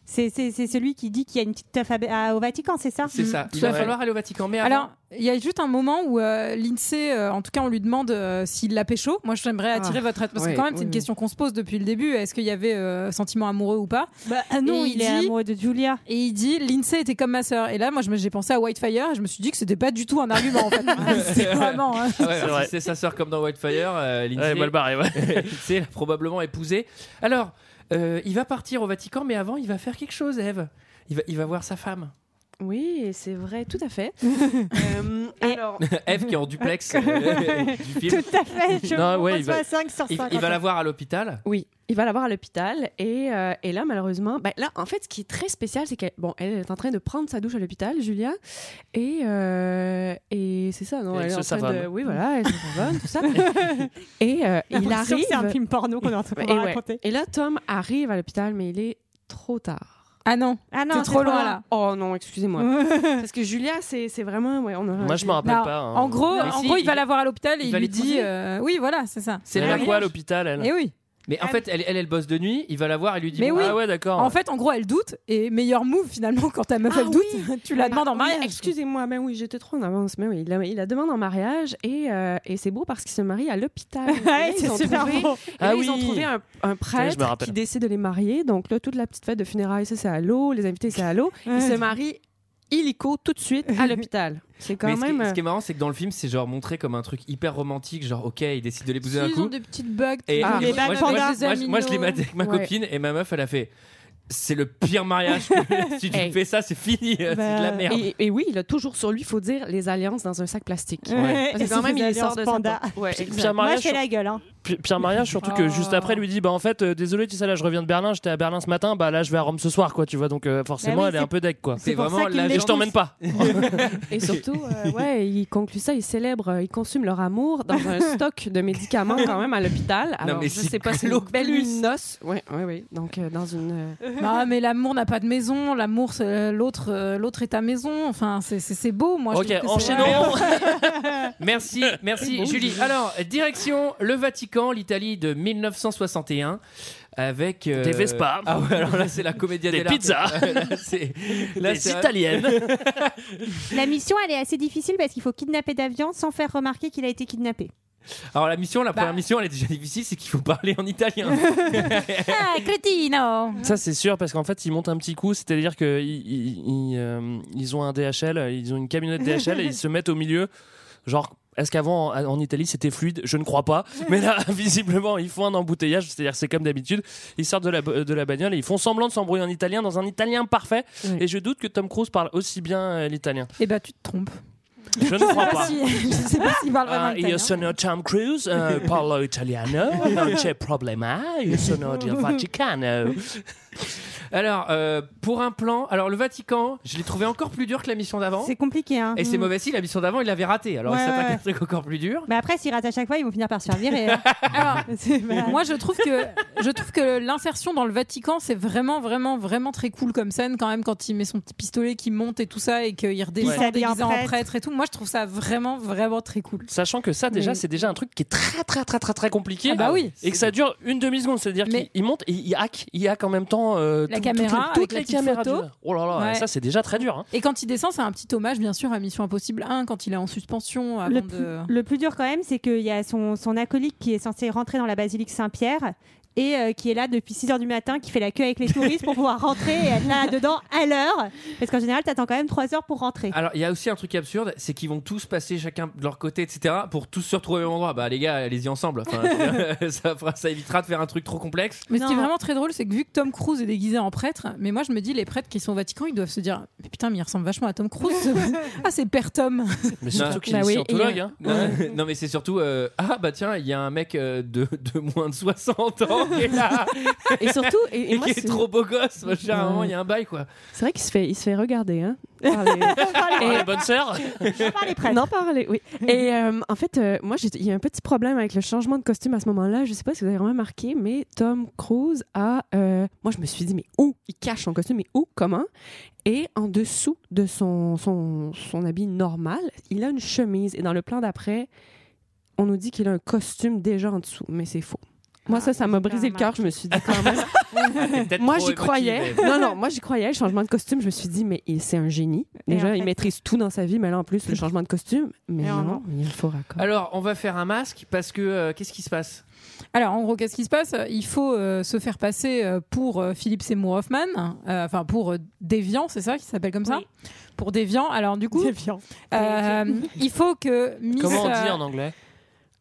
C'est c'est- c'est celui qui dit qu'il y a une petite teuf à- à- au Vatican, c'est ça C'est ça. Il va falloir aller au Vatican. Mais avant- alors il y a juste un moment où euh, Lindsay euh, en tout cas on lui demande euh, s'il l'a pécho moi j'aimerais attirer votre attention parce ouais, que quand même c'est une oui. question qu'on se pose depuis le début est-ce qu'il y avait euh, sentiment amoureux ou pas Bah ah non, il, il est dit- amoureux de Julia. Et il dit Lindsay était comme ma sœur. Et là, moi, je me- j'ai pensé à Whitefire et je me suis dit que c'était pas du tout un argument en fait. c'est vraiment. hein. Ah ouais, C'est si sa sœur comme dans Whitefire. Euh, Lindsay, Ouais, mal barré, ouais. Lindsay l'a probablement épousé. Alors, il va partir au Vatican, mais avant, il va faire quelque chose, Eve. Il va, il va voir sa femme. Oui, c'est vrai, tout à fait. Euh, alors, Eve qui est en duplex euh, du film. Tout à fait. Je Non, ouais, il va- 5 sur Il, 5. il va la voir à l'hôpital. oui. il va la voir à l'hôpital et, euh, et là, malheureusement, ben là, en fait, ce qui est très spécial, c'est qu'elle bon, elle est en train de prendre sa douche à l'hôpital, Julia, et, euh, et c'est ça, non? Et elle Elle est se en train de... Oui, voilà, elle se savonne, tout ça. et euh, il arrive... que C'est un film porno qu'on est en train de ouais. raconter. Et là, Tom arrive à l'hôpital, mais il est trop tard. Ah non. Ah non, T'es trop loin là. Oh non, excusez-moi. Parce que Julia, c'est c'est vraiment... Ouais, on Moi, je me dû- rappelle Non, pas. hein. En gros, en si, gros, il, il- va la voir à l'hôpital et il lui dit euh, oui, voilà, c'est ça. C'est Elle le a quoi à l'hôpital, elle Et oui. Mais en fait, elle, elle, elle bosse de nuit, il va la voir et lui dit Mais bon, oui. Ah ouais, d'accord. En fait, en gros, elle doute et meilleur move finalement quand ta meuf Ah elle doute, oui. tu la demandes en Oui, mariage. Excusez-moi, ben oui, j'étais trop en avance. Mais oui, il la, il la demande en mariage et, euh, et c'est beau parce qu'ils se marient à l'hôpital. C'est ont super trouvé- beau. et là, Ah ils ont trouvé un, prêtre qui décide de les marier. Donc là, toute la petite fête de funérailles, ça c'est à l'eau. Les invités, c'est à l'eau. Ils se marient illico tout de suite à l'hôpital. C'est quand Mais ce, qui, même. ce qui est marrant, c'est que dans le film, c'est genre montré comme un truc hyper romantique, genre ok, il décide de l'épouser d'un Ils ont coup. des petites bugs. Et, Ah, et les moi, bagues moi, moi, moi, moi, je l'ai maté avec ma Ouais. copine et ma meuf, elle a fait. C'est le pire mariage. que- si tu Hey. fais ça, c'est fini. c'est de la merde. Et, et oui, il a toujours sur lui, il faut dire, les alliances dans un sac plastique. Ouais. Parce que quand même, il sort de sa panda. porte. Ouais. Pierre Moi, Mariage, je fais la gueule. Hein. Pierre Mariage, surtout que juste après, lui dit Bah en fait, euh, désolé, tu sais, là, je reviens de Berlin, j'étais à Berlin ce matin, bah là, je vais à Rome ce soir, quoi, tu vois. Donc, euh, forcément, Bah oui, elle est un peu deck, quoi. C'est vraiment l'agent- Et je t'emmène pas. Et surtout, euh, ouais, ils concluent ça, ils célèbrent, euh, ils consument leur amour dans un stock de médicaments quand même à l'hôpital. Alors, mais je c'est sais pas, c'est une belle noces. Oui, oui, oui. Donc, euh, dans une... euh, Non, mais l'amour n'a pas de maison. L'amour, c'est l'autre, euh, l'autre est ta maison. Enfin, c'est- c'est c'est beau. Moi, je Ok, enchaînons. Merci, merci Julie. Alors, direction le Vatican, l'Italie de 1961. Avec euh, Des Vespa. Ah ouais, alors là c'est la comédia Des pizzas. C'est c'est- italiennes. La mission, elle est assez difficile parce qu'il faut kidnapper d'avion sans faire remarquer qu'il a été kidnappé. Alors la mission, la Bah. première mission, elle est déjà difficile, c'est qu'il faut parler en italien. Ah, crétino Ça, c'est sûr, parce qu'en fait, ils montent un petit coup, c'est-à-dire qu'ils ils, ils, euh, ils ont un DHL, ils ont une camionnette DHL et ils se mettent au milieu. Genre, est-ce qu'avant, en, en Italie, c'était fluide? Je ne crois pas. Mais là, visiblement, ils font un embouteillage, c'est-à-dire que c'est comme d'habitude. Ils sortent de la, de la bagnole et ils font semblant de s'embrouiller en italien, dans un italien parfait. Et je doute que Tom Cruise parle aussi bien euh, l'italien. Eh ben, tu te trompes. Je ne crois pas si- je sais pas s'il parle vraiment Ah, italien. io sono Tom Cruise, eh, parlo italiano, non c'è problema, io sono del Vaticano. Alors, euh, pour un plan, alors le Vatican, je l'ai trouvé encore plus dur que la mission d'avant. C'est compliqué. Hein. Et c'est Mm. mauvais si la mission d'avant, il l'avait raté. Alors Ouais, il s'attaque à ouais. un truc encore plus dur. Mais après, s'ils ratent à chaque fois, ils vont finir par se faire virer. hein. Alors, C'est- moi, je trouve que je trouve que l'insertion dans le Vatican, c'est vraiment, vraiment, vraiment très cool comme scène quand même quand il met son petit pistolet qui monte et tout ça et qu'il redescend Il s'habille en déguisé en prêtre. prêtre et tout. Moi, je trouve ça vraiment, vraiment très cool. Sachant que ça, déjà, Mais- c'est déjà un truc qui est très, très, très, très, très compliqué. Ah bah oui. Et que ça dure une demi-seconde. C'est-à-dire Mais- qu'il il monte et il hack. Il hack en même temps euh, La tout- caméra toutes, les- toutes la les petite caméras. photo. du- Oh là là, Ouais. ça, c'est déjà très dur. hein. Et quand il descend, c'est un petit hommage, bien sûr, à Mission Impossible 1 quand il est en suspension avant le, de. plus, le plus dur quand même, c'est qu'il y a son, son acolyte qui est censé rentrer dans la basilique Saint-Pierre et euh, qui est là depuis 6 heures du matin, qui fait la queue avec les touristes pour pouvoir rentrer et être là dedans à l'heure. Parce qu'en général, t'attends quand même 3 heures pour rentrer. Alors il y a aussi un truc absurde, c'est qu'ils vont tous passer chacun de leur côté, etc. pour tous se retrouver au même endroit. Bah les gars, allez-y ensemble. Enfin, ça, fera- ça évitera de faire un truc trop complexe. Mais ce qui est vraiment très drôle, c'est que vu que Tom Cruise est déguisé en prêtre, mais moi je me dis, les prêtres qui sont au Vatican, ils doivent se dire Mais putain, mais il ressemble vachement à Tom Cruise. ah, c'est Père Tom. Mais surtout qu'il Bah est oui, scientologue. et- hein. Non, non, mais c'est surtout euh, ah bah tiens il y a un mec euh, de, de moins de 60 ans qui est là Et surtout, et, et et moi, qui est trop beau gosse machin, à un Ouais. moment il y a un bail quoi c'est vrai qu'il se fait, il se fait regarder, hein. par les- Oh, la bonne sœur. Par les prêtres. Non, parler, oui. Et euh, en fait, euh, moi, il y a un petit problème avec le changement de costume à ce moment-là. Je sais pas si vous avez remarqué, mais Tom Cruise a. euh, moi, je me suis dit, mais où? Il cache son costume, mais où? Comment? Et en dessous de son, son, son habit normal, il a une chemise. Et dans le plan d'après, on nous dit qu'il a un costume déjà en dessous, mais c'est faux. Moi, ça, ça m'a brisé le cœur. Je me suis dit quand même. Peut-être Moi, j'y croyais. Non, non, moi, j'y croyais. Le changement de costume, je me suis dit, mais il- c'est un génie. Déjà, en il maîtrise tout dans sa vie, mais là, en plus, le changement de costume. Mais non, non? il faux raccord. alors on va faire un masque parce que euh, qu'est-ce qui se passe? Alors, en gros, qu'est-ce qui se passe? Il faut euh, se faire passer euh, pour euh, Philippe Seymour Hoffman, euh, enfin pour euh, Déviant, c'est ça qui s'appelle comme ça? Oui. Pour Déviant. Alors, du coup, Déviant. euh, il faut que Miss. Comment on dit en anglais?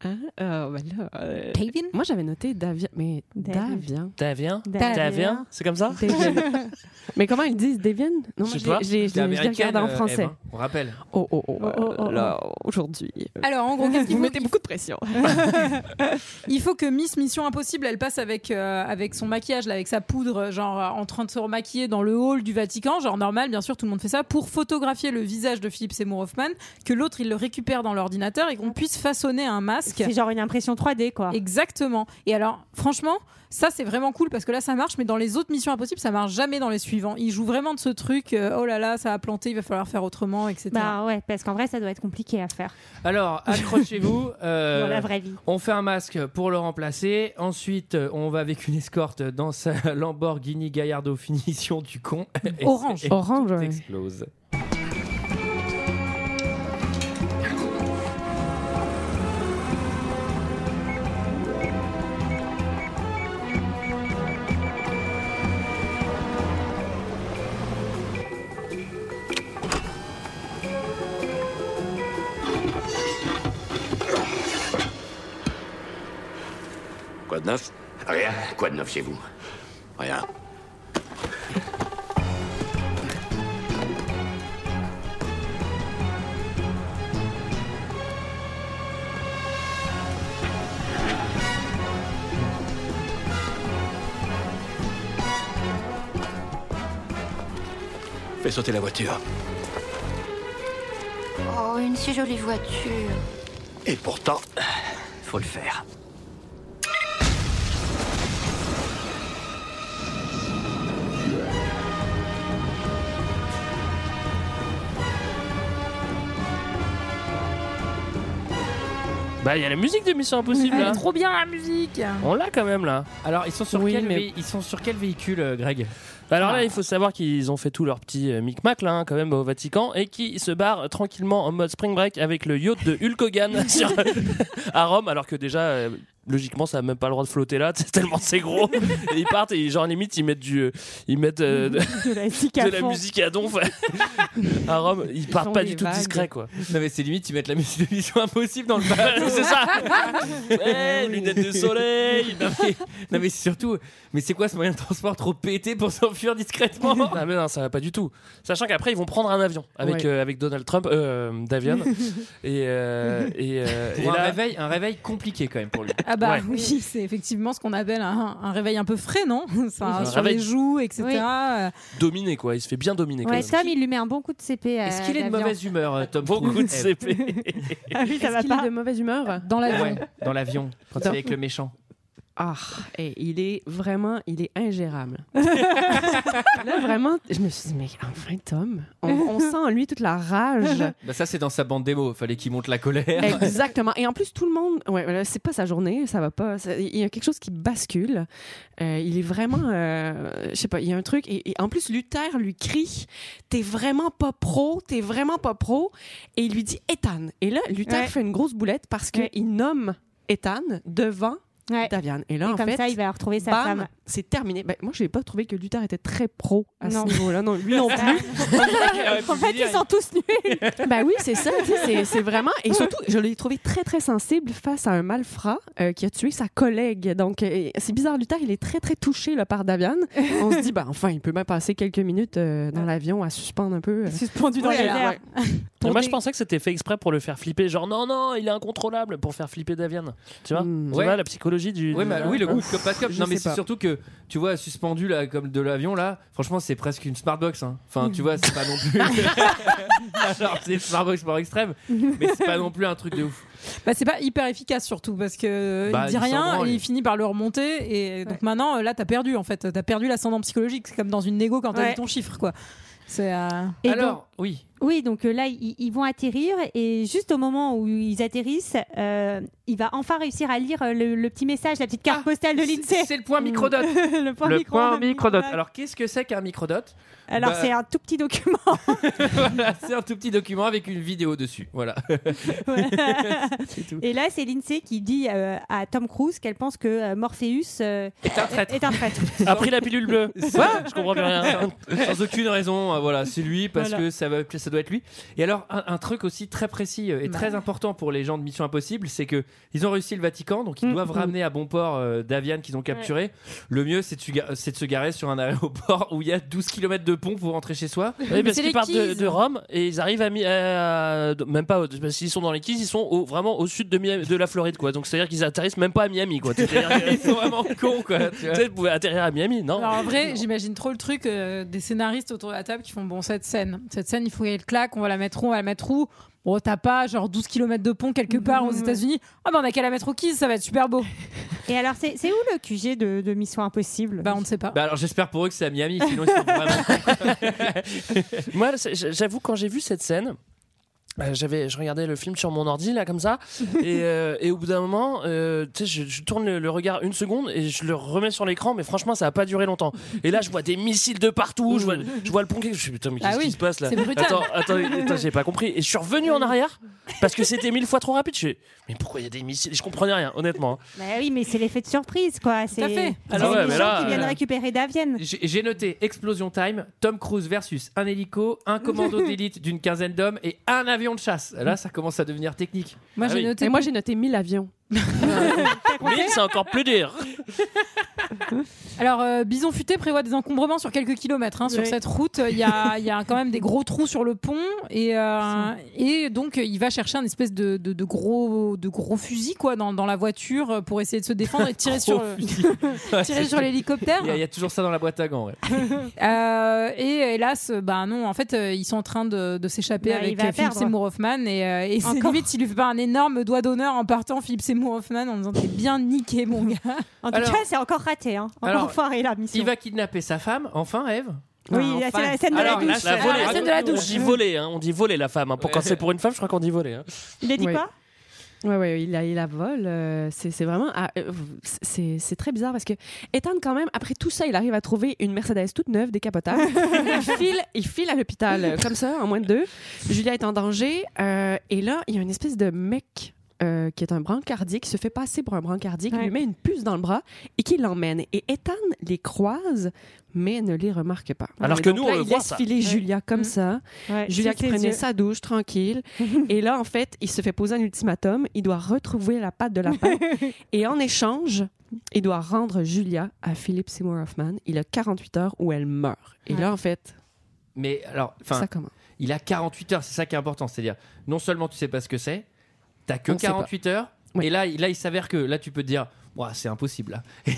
Hein? Euh, ben là, euh, Davian? moi, j'avais noté Davian. Mais Davian. Davian. Davian? Davian. Davian? C'est comme ça? Mais comment ils disent Davian? Non, moi, Je l'ai regardé en euh, français. Eve, hein, on rappelle. Oh, oh, oh, Oh, oh, oh, là, aujourd'hui. Alors, en gros, qu'est-ce Vous mettez beaucoup de pression. Il faut que Miss Mission Impossible, elle passe avec, euh, avec son maquillage, là, avec sa poudre, genre euh, en train de se remaquiller dans le hall du Vatican, genre normal, bien sûr, tout le monde fait ça, pour photographier le visage de Philippe Seymour Hoffman, que l'autre il le récupère dans l'ordinateur et qu'on puisse façonner un masque. C'est genre une impression 3D, quoi. Exactement. Et alors, franchement, ça c'est vraiment cool parce que là ça marche, mais dans les autres Missions Impossibles, ça marche jamais dans les suivants. Ils jouent vraiment de ce truc, euh, oh là là, ça a planté, il va falloir faire autrement, etc. Bah ouais, parce qu'en vrai, ça doit être compliqué à faire Alors, accrochez-vous. euh, dans la vraie vie. On fait un masque pour le remplacer. Ensuite, euh, on va avec une escorte dans sa Lamborghini Gallardo finition du con. Orange. et Orange, tout ouais. explose. Neuf Rien. Quoi de neuf chez vous? Rien. Fais sauter la voiture. Oh, une si jolie voiture. Et pourtant, faut le faire. Bah, il y a la musique de Mission Impossible Elle là. est trop bien la musique On l'a quand même là. Alors, ils sont sur, Oui, quel, mais- vé- ils sont sur quel véhicule, euh, Greg? Alors là, il faut savoir qu'ils ont fait tout leur petit euh, micmac là, hein, quand même au Vatican, et qui se barrent tranquillement en mode spring break avec le yacht de Hulk Hogan sur- à Rome, alors que déjà. euh, Logiquement, ça a même pas le droit de flotter là, c'est tellement c'est gros. Et ils partent et genre limite ils mettent du, euh, ils mettent euh, de, De la musique à de la fond. musique à donf à Rome. Ils partent pas du tout vagues. discrets quoi. Non, mais c'est limite, ils mettent la musique de Mission Impossible dans le bateau. c'est ça. Ouais, lunettes de soleil. non, mais, non, mais surtout, mais c'est quoi ce moyen de transport trop pété pour s'enfuir discrètement Ah mais non, ça va pas du tout. Sachant qu'après ils vont prendre un avion avec Ouais. euh, avec Donald Trump, euh, Davian, et euh, et, euh, et Pour un là, réveil, un réveil compliqué quand même pour lui. Ah bah Ouais. oui, c'est effectivement ce qu'on appelle un, un réveil un peu frais, non Un Sur réveil- les joues, etc. Oui. Euh, dominé quoi, il se fait bien dominer. quand Ouais, même. Tom, il lui met un bon coup de CP. à Est-ce qu'il est de mauvaise humeur, euh, Tom Beaucoup Cruise de CP. Ah oui, ça Est-ce va qu'il pas. est de mauvaise humeur Dans l'avion. Ouais, dans l'avion, quand il est avec le méchant. Ah, et il est vraiment, il est ingérable. Là, vraiment, je me suis dit, mais enfin, Tom, on, on sent en lui toute la rage. Bah ça c'est dans sa bande démo, fallait qu'il monte la colère. Exactement. Et en plus, tout le monde, ouais, c'est pas sa journée, ça va pas. Il y a quelque chose qui bascule. Euh, il est vraiment, euh, je sais pas, il y a un truc. Et, et en plus, Luther lui crie T'es vraiment pas pro, t'es vraiment pas pro. Et il lui dit Ethan. Et là, Luther Ouais. fait une grosse boulette parce qu'il Ouais. nomme Ethan devant Ouais. Davian. Et là, Et en comme fait, ça, il va retrouver sa bam, femme. c'est terminé. Ben, moi, je n'ai pas trouvé que Luther était très pro à Non. ce niveau-là. Non, lui non plus. en fait, ils sont tous nuls. ben oui, c'est ça. C'est, vraiment. Et surtout, je l'ai trouvé très, très sensible face à un malfrat euh, qui a tué sa collègue. Donc, euh, c'est bizarre. Luther, il est très, très touché là, par Davian. On se dit, ben enfin, il peut même passer quelques minutes euh, dans l'avion à suspendre un peu. euh. Suspendu dans Ouais, moi des- je pensais que c'était fait exprès pour le faire flipper, genre non non, il est incontrôlable pour faire flipper Davian. Tu vois, Hmm. Tu Ouais. vois la psychologie du. Bah, oui, le Hein groupe Cop Pas Cop. Je Non, mais c'est surtout que, tu vois, suspendu là, comme de l'avion là, franchement, c'est presque une smartbox. Hein. Enfin, tu vois, c'est pas non plus. Alors, c'est une smartbox par extrême, mais c'est pas non plus un truc de ouf. Bah, c'est pas hyper efficace surtout parce que Bah, il dit il rien et il finit par le remonter et donc maintenant euh, là t'as perdu en fait t'as perdu l'ascendant psychologique c'est comme dans une négo quand t'as Ouais. vu ton chiffre quoi c'est euh, Et Alors, oui. donc, oui, donc euh, là, ils, ils vont atterrir et juste au moment où ils atterrissent, euh, il va enfin réussir à lire euh, le, le petit message, la petite carte Ah, postale de l'INSEE. c'est le point microdot. le point le micro- point microdot. Alors, qu'est-ce que c'est qu'un microdot Alors, bah- c'est un tout petit document. Voilà, c'est un tout petit document avec une vidéo dessus. Voilà. Tout. Et là, c'est l'INSEE qui dit euh, à Tom Cruise qu'elle pense que euh, Morpheus euh, C'est un traître. est un traître. A pris la pilule bleue. Quoi? Je comprends plus rien. Sans aucune raison, voilà, c'est lui parce Voilà. que ça, va, ça ça doit être lui. Et alors, un, un truc aussi très précis et Bah. très important pour les gens de Mission Impossible, c'est que ils ont réussi le Vatican, donc ils Mm, doivent mm. ramener à bon port euh, Daviane qu'ils ont capturé. Le mieux, c'est de, se ga- c'est de se garer sur un aéroport où il y a 12 km de pont pour rentrer chez soi. Oui, parce c'est qu'ils partent de, Keys. de Rome et ils arrivent à, Mi- à- même pas au- parce qu'ils sont dans les Keys, ils sont au- vraiment au sud de, Miami- de la Floride quoi. Donc c'est à dire qu'ils atterrissent même pas à Miami quoi. C'est-à-dire que- Ils sont vraiment cons, quoi. tu Tu vois. sais, vous pouvez atterrir à Miami, non Alors en vrai, j'imagine trop le truc euh, des scénaristes autour de la table qui font bon cette scène, cette scène il faut qu'elle claque, on va la mettre où, on va la mettre où? Bon, t'as pas genre 12 km de pont quelque part aux États-Unis. Ah bah on a qu'à la mettre au Keys, ça va être super beau. Et alors, c'est c'est où le QG de, de Mission Impossible? Bah on ne sait pas. Bah alors j'espère pour eux que c'est à Miami, sinon ils sont vraiment. Moi, j'avoue, quand j'ai vu cette scène, euh, j'avais, je regardais le film sur mon ordi là comme ça, et, euh, et au bout d'un moment, euh, tu sais, je, je tourne le, le regard une seconde et je le remets sur l'écran, mais franchement, ça a pas duré longtemps. Et là, je vois des missiles de partout, je vois, je vois le pont. qui- Je suis putain, mais Ah qu'est-ce oui, qui se passe là? c'est brutal. Attends, attends, attends, j'ai pas compris. Et je suis revenu en arrière parce que c'était mille fois trop rapide. Je suis, mais pourquoi il y a des missiles? Je comprenais rien, honnêtement. hein. Bah oui, mais c'est l'effet de surprise, quoi. C'est à fait. Alors ouais, les mais gens là, qui viennent euh, récupérer Davienne. J'ai j'ai noté Explosion Time, Tom Cruise versus un hélico, un commando d'élite d'une quinzaine d'hommes et un avion de chasse. Là, ça commence à devenir technique. Moi Ah j'ai oui. noté Et moi, j'ai noté 1000 avions. Mais c'est encore plus dur. Alors, euh, Bison Futé prévoit des encombrements sur quelques kilomètres hein, sur Oui. cette route. Il y a, il y a quand même des gros trous sur le pont et, euh, et donc euh, il va chercher un espèce de, de, de gros de gros fusil quoi dans, dans la voiture pour essayer de se défendre et de tirer sur tirer sur l'hélicoptère. Il y, a- il y a toujours ça dans la boîte à gants. ouais. Euh, et hélas, bah non, en fait, euh, ils sont en train de, de s'échapper Bah, il avec va euh, perdre. Seymour Hoffman et, euh, et c'est Encore. limite s'il lui fait pas un énorme doigt d'honneur en partant Philippe Seymour Hoffman en disant t'es bien niqué mon gars. En tout Alors- cas, c'est encore raté. Hein. Encore Alors, foiré la mission. Il va kidnapper sa femme, enfin, Eve. Oui, c'est la scène de la douche. scène- La volée. la scène de la On douche. dit voler, hein. on dit voler la femme. hein. Pour quand c'est pour une femme, je crois qu'on dit voler. hein. Il a dit Ouais. quoi? Ouais, ouais, il la, il la vole. euh, c'est c'est vraiment. ah, euh, c'est c'est très bizarre parce que Ethan, quand même, après tout ça, il arrive à trouver une Mercedes toute neuve, décapotable. il, file, il file à l'hôpital euh, comme ça, en moins de deux. Julia est en danger. euh, et là, il y a une espèce de mec. Euh, qui est un brancardier, qui se fait passer pour un brancardier, qui Ouais. lui met une puce dans le bras et qui l'emmène. Et Ethan les croise, mais ne les remarque pas. Alors Et que nous, là, on le il voit, laisse ça. filer Julia comme Mm. ça. Ouais, Julia qui prenait sa douche tranquille. et là, en fait, il se fait poser un ultimatum. Il doit retrouver la patte de lapin. et en échange, il doit rendre Julia à Philip Seymour Hoffman. Il a 48 heures où elle meurt. Et Ouais. là, en fait, Mais alors, enfin, ça commence. il a 48 heures, c'est ça qui est important. C'est-à-dire, non seulement tu sais pas ce que c'est, t'as que On ne sait pas. 48 heures, et là, là, il s'avère que là, tu peux te dire, Ouah, c'est impossible. Là.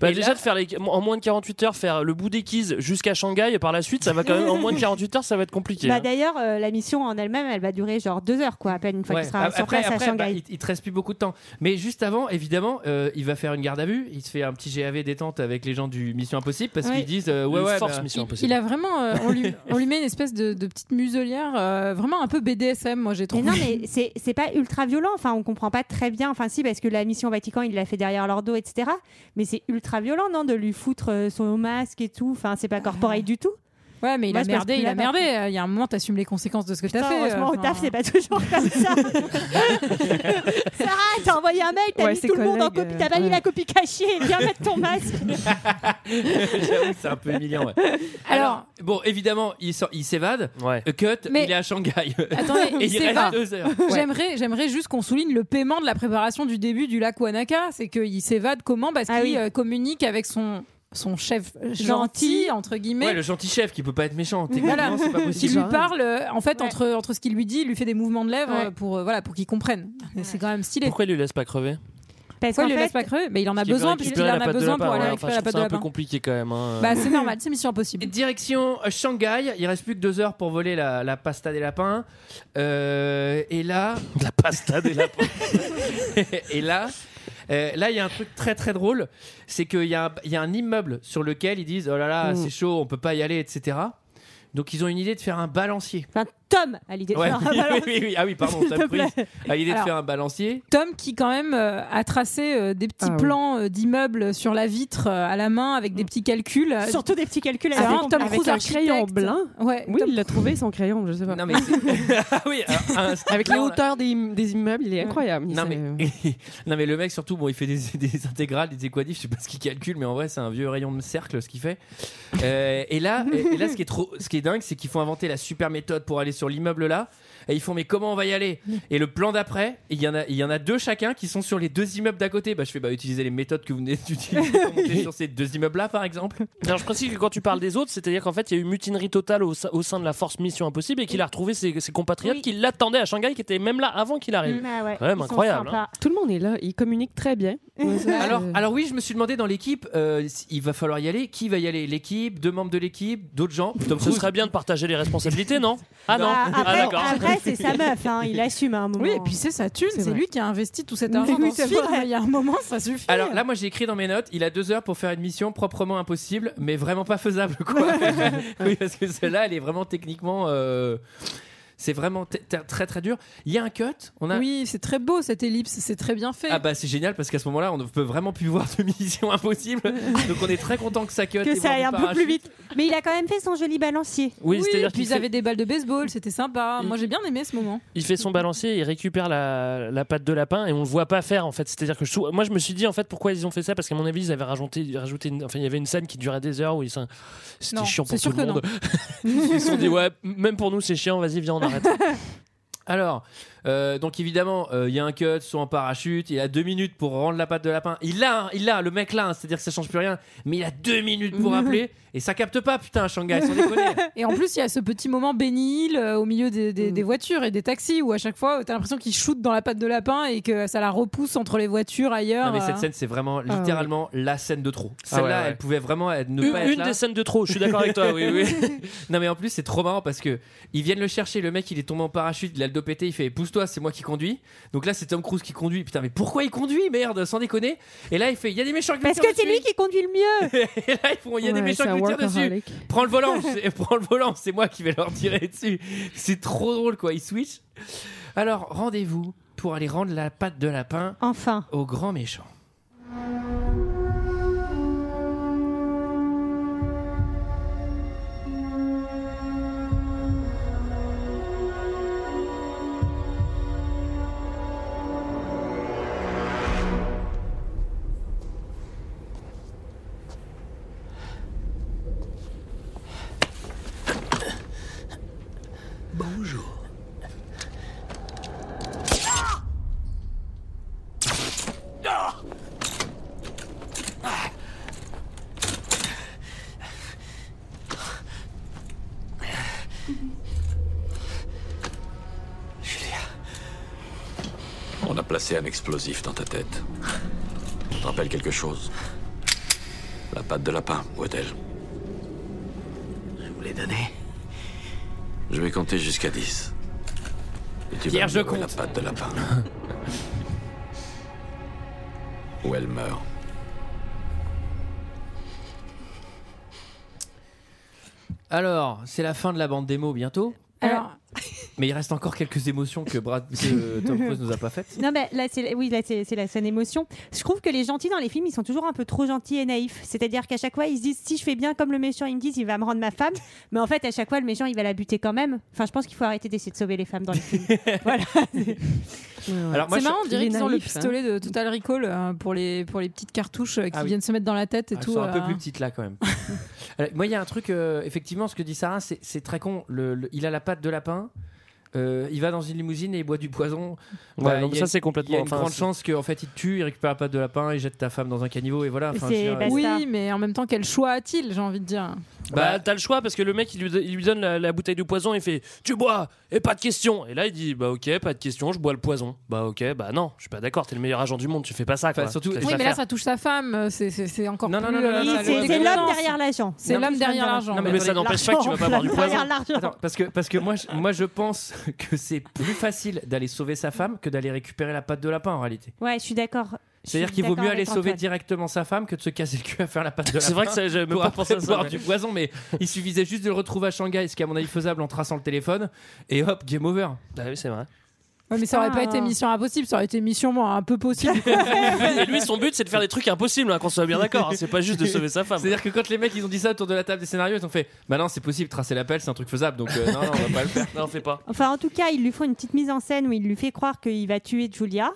Bah, Et déjà là- de faire les, en moins de 48 heures faire le bout des Keys jusqu'à Shanghai et par la suite ça va quand même en moins de 48 heures ça va être compliqué. Bah, hein. D'ailleurs, euh, la mission en elle-même, elle va durer genre deux heures, quoi, à peine, une fois Ouais. qu'il sera Après, sur place après, à Shanghai. bah, il, il te reste plus beaucoup de temps. Mais juste avant, évidemment, euh, il va faire une garde à vue. Il se fait un petit GAV détente avec les gens du Mission Impossible parce qu'ils disent euh, ouais ouais force bah, mission Il, impossible. il a vraiment, euh, on, lui, on lui met une espèce de, de petite muselière, euh, vraiment un peu BDSM, moi j'ai Mais trouvé. non, mais c'est c'est pas ultra violent. Enfin, on comprend pas très bien. Enfin, si, parce que la mission Vatican, il l'a fait derrière leur dos, etc. Mais c'est ultra violent, non, de lui foutre euh, son masque et tout. Enfin, c'est pas corporate du tout. Ouais, mais il Moi, a merdé, il a merdé. Il y a un moment, t'assumes les conséquences de ce que t'as fait. heureusement, euh, au taf, c'est pas toujours comme ça. Sarah, t'as envoyé un mail, t'as Ouais, mis tout le monde en copie, t'as pas euh, mis ouais. la copie cachée. Viens mettre ton masque. J'avoue, c'est un peu humiliant. ouais. Alors, Bon, évidemment, il sort- il s'évade. Ouais. Euh, Cut, Mais- il est à Shanghai. attendez, Et il il reste s'évade. deux heures. J'aimerais, j'aimerais juste qu'on souligne le paiement de la préparation du début du lac Wanaka. C'est qu'il s'évade comment? Parce Ah qu'il oui. euh, communique avec son, son chef gentil, Gentil. entre guillemets. Ouais, le gentil chef qui peut pas être méchant. Voilà. c'est pas qui possible. lui parle, euh, en fait, Ouais. entre, entre ce qu'il lui dit, il lui fait des mouvements de lèvres Ouais. pour, euh, voilà, pour qu'il comprenne. C'est quand même stylé. Pourquoi il lui laisse pas crever? Parce Pourquoi qu'en il le fait, laisse pas crever? Mais il en a qu'il besoin, puisqu'il en a besoin pour aller récupérer enfin, la ça un peu compliqué quand même. hein. Bah, c'est normal, c'est mission impossible. Direction euh, Shanghai, il reste plus que deux heures pour voler la, la pasta des lapins. Euh, et là, La pasta des lapins. et là, euh, là, il y a un truc très très drôle, c'est qu'il y, a un- il y a un immeuble sur lequel ils disent oh là là, Mm. c'est chaud, on peut pas y aller, etc. Donc ils ont une idée de faire un balancier. Tom a l'idée de Ouais, faire un oui, ballon. oui, oui. Ah oui, pardon, S'il t'as te pris. plaît. A l'idée de faire un balancier. Tom qui quand même euh, a tracé euh, des petits Ah plans euh, d'immeubles sur la vitre euh, à la main avec des petits calculs. Surtout des petits calculs. C'est assez vraiment Tom Cruise un crayon blanc. Ouais, Oui, Tom- il l'a trouvé, son crayon, je sais pas. Non mais c'est- ah oui, un- un Avec les hauteurs des, im- des immeubles, il est incroyable. Il Non mais, non mais le mec surtout bon il fait des, des intégrales des équadifs je sais pas ce qu'il calcule mais en vrai c'est un vieux rayon de cercle ce qu'il fait Euh, et là et, et là ce qui est trop ce qui est dingue c'est qu'il faut inventer la super méthode pour aller sur l'immeuble là. Et ils font mais comment on va y aller Et le plan d'après, il y en a, il y en a deux chacun qui sont sur les deux immeubles d'à côté. Bah je fais bah utiliser les méthodes que vous venez d'utiliser pour monter sur ces deux immeubles là par exemple. Alors, je précise que quand tu parles des autres, c'est-à-dire qu'en fait, il y a eu mutinerie totale au, sein- au sein de la force Mission Impossible et qu'il a retrouvé ses, ses compatriotes Oui. qui l'attendaient à Shanghai, qui étaient même là avant qu'il arrive. Ah ouais, incroyable, sympas. Tout le monde est là, ils communiquent très bien. Alors, oui, je me suis demandé dans l'équipe, euh, il va falloir y aller. Qui va y aller? L'équipe, deux membres de l'équipe, d'autres gens? Tom Ce serait bien de partager les responsabilités, non? Ah non, Ah, après, d'accord. après, c'est sa meuf, hein, il assume à un moment. Oui, et puis c'est sa thune, C'est lui qui a investi tout cet argent dans ce film. Il y a un moment, ça suffit. Alors là, moi j'ai écrit dans mes notes, il a deux heures pour faire une mission proprement impossible, mais vraiment pas faisable, quoi. oui, parce que celle-là, elle est vraiment techniquement. euh, C'est vraiment très très dur. Il y a un cut. On a. Oui, c'est très beau cette ellipse, c'est très bien fait. Ah bah c'est génial parce qu'à ce moment-là on ne peut vraiment plus voir de mission impossible donc on est très content que ça cut et que ça aille un peu plus vite. Mais il a quand même fait son joli balancier. Oui, oui, c'est-à-dire puis qu'il ils fait, avaient des balles de baseball, c'était sympa. Il- Moi j'ai bien aimé ce moment. il fait son balancier, il récupère la, la patte de lapin et on le voit pas faire en fait. C'est-à-dire que je moi je me suis dit en fait pourquoi ils ont fait ça? Parce qu'à mon avis ils avaient rajouté, rajouté une- enfin il y avait une scène qui durait des heures où ils c'était chiant c'est pour sûr tout le que monde. ils se sont dit ouais même pour nous c'est chiant, vas-y viens on arrête. Alors, euh, donc évidemment, euh, il y a un cut, soit en parachute, il a deux minutes pour rendre la patte de lapin. Il l'a, hein, il l'a, le mec là, hein, c'est-à-dire que ça change plus rien, mais il a deux minutes pour appeler et ça capte pas, putain, Shanghai, sans déconner. Et en plus, il y a ce petit moment Hill euh, au milieu des, des- des voitures et des taxis où à chaque fois, t'as l'impression qu'il shoot dans la patte de lapin et que ça la repousse entre les voitures ailleurs. Non, mais euh. cette scène, c'est vraiment Ah, littéralement la scène de trop. Ah Celle-là, ouais, ouais. elle pouvait vraiment être- ne Une, pas être une là. des scènes de trop, je suis d'accord avec toi, oui, oui. Non mais en plus c'est trop marrant parce que ils viennent le chercher, le mec il est tombé en parachute, il a le dos pété, il fait pousse-toi, c'est moi qui conduis. Donc là c'est Tom Cruise qui conduit. Putain mais pourquoi il conduit merde, sans déconner. Et là il fait il y a des méchants qui Parce que c'est lui qui conduit le mieux. Et là ils font il y a des méchants qui me tirent dessus. Prends le volant, c'est- prends le volant, c'est moi qui vais leur tirer dessus. C'est trop drôle quoi, ils switch. Alors rendez-vous pour aller rendre la patte de lapin Enfin. au grand méchant. Un explosif dans ta tête. Tu te rappelles quelque chose? La patte de lapin, où est-elle Je vous l'ai donné. Je vais compter jusqu'à 10. Et tu Pierre, vas je compte. la patte de lapin. où elle meurt. Alors, c'est la fin de la bande démo bientôt? Alors, Mais il reste encore quelques émotions que, Brad, que Tom Cruise nous a pas faites. Non, mais là, c'est oui, là, c'est c'est la scène émotion. Je trouve que les gentils dans les films, ils sont toujours un peu trop gentils et naïfs. C'est-à-dire qu'à chaque fois, ils se disent si je fais bien comme le méchant, ils me disent il va me rendre ma femme. Mais en fait, à chaque fois, le méchant, il va la buter quand même. Enfin, je pense qu'il faut arrêter d'essayer de sauver les femmes dans les films. voilà. Alors, moi, c'est marrant, on dirait qu'ils ont le naïf, pistolet de Total Recall euh, pour, les, pour les petites cartouches euh, qui Ah oui. viennent se mettre dans la tête et Ah, elles tout. sont un peu euh. plus petites là quand même. Euh, moi, il y a un truc, euh, effectivement, ce que dit Sarah, c'est c'est très con. Le- le- il a la patte de lapin. Euh, il va dans une limousine et il boit du poison. Ouais, Bah, non, ça c'est Il y complètement. a une enfin, grande chance qu'en fait il te tue, il récupère la patte de lapin, il jette ta femme dans un caniveau et voilà. Enfin, je. Oui, mais en même temps, quel choix a-t-il, j'ai envie de dire Bah, t'as le choix parce que le mec il lui, il lui donne la, la bouteille de poison il fait tu bois et pas de question et là il dit bah ok pas de question je bois le poison bah ok bah non je suis pas d'accord t'es le meilleur agent du monde tu fais pas ça quoi Enfin, surtout- Oui, mais faire. là, ça touche sa femme, euh, c'est- c'est c'est encore Non, non, plus. non, non, euh, non, ça, c'est l'homme non, derrière l'agent. C'est Non, l'homme derrière l'argent. Non, mais mais ça n'empêche pas que tu vas pas boire du poison. Attends, parce que, parce que moi, je, moi je pense que c'est plus facile d'aller sauver sa femme que d'aller récupérer la patte de lapin en réalité. Ouais, je suis d'accord. C'est-à-dire qu'il vaut mieux aller sauver directement sa femme que de se casser le cul à faire la patte de lapin. c'est vrai que ça j'avais même pas pensé à ça boire mais- du poison, mais il suffisait juste de le retrouver à Shanghai, ce qui est à mon avis faisable en traçant le téléphone, et hop, game over. Ah oui c'est vrai Ouais, mais ça aurait pas Putain. été mission impossible, ça aurait été mission un peu possible. et lui son but c'est de faire des trucs impossibles hein, qu'on soit bien d'accord hein. c'est pas juste de sauver sa femme C'est-à-dire que quand les mecs ils ont dit ça autour de la table des scénarios, ils ont fait Bah non, c'est possible, tracer l'appel, c'est un truc faisable, donc euh, non, non, on va pas le faire. non fais pas Enfin, en tout cas, il lui faut une petite mise en scène où il lui fait croire qu'il va tuer Julia.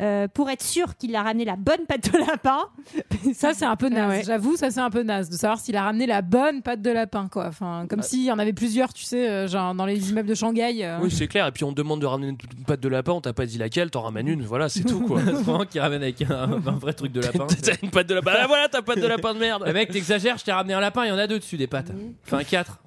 Euh, pour être sûr qu'il a ramené la bonne pâte de lapin. Ça, c'est un peu naze. Ouais. J'avoue, ça, c'est un peu naze de savoir s'il a ramené la bonne pâte de lapin, quoi. Enfin, comme s'il y en avait plusieurs, tu sais, euh, genre dans les immeubles de Shanghai. euh. Oui, c'est clair. Et puis on te demande de ramener une pâte de lapin, on t'a pas dit laquelle, t'en ramènes une, voilà, c'est tout quoi. Vraiment qui ramène avec un, un vrai truc de lapin. T'as une pâte de lapin. Ah voilà, ta pâte de lapin de merde. Le mec, t'exagères, je t'ai ramené un lapin, il y en a deux dessus des pattes. Enfin, quatre.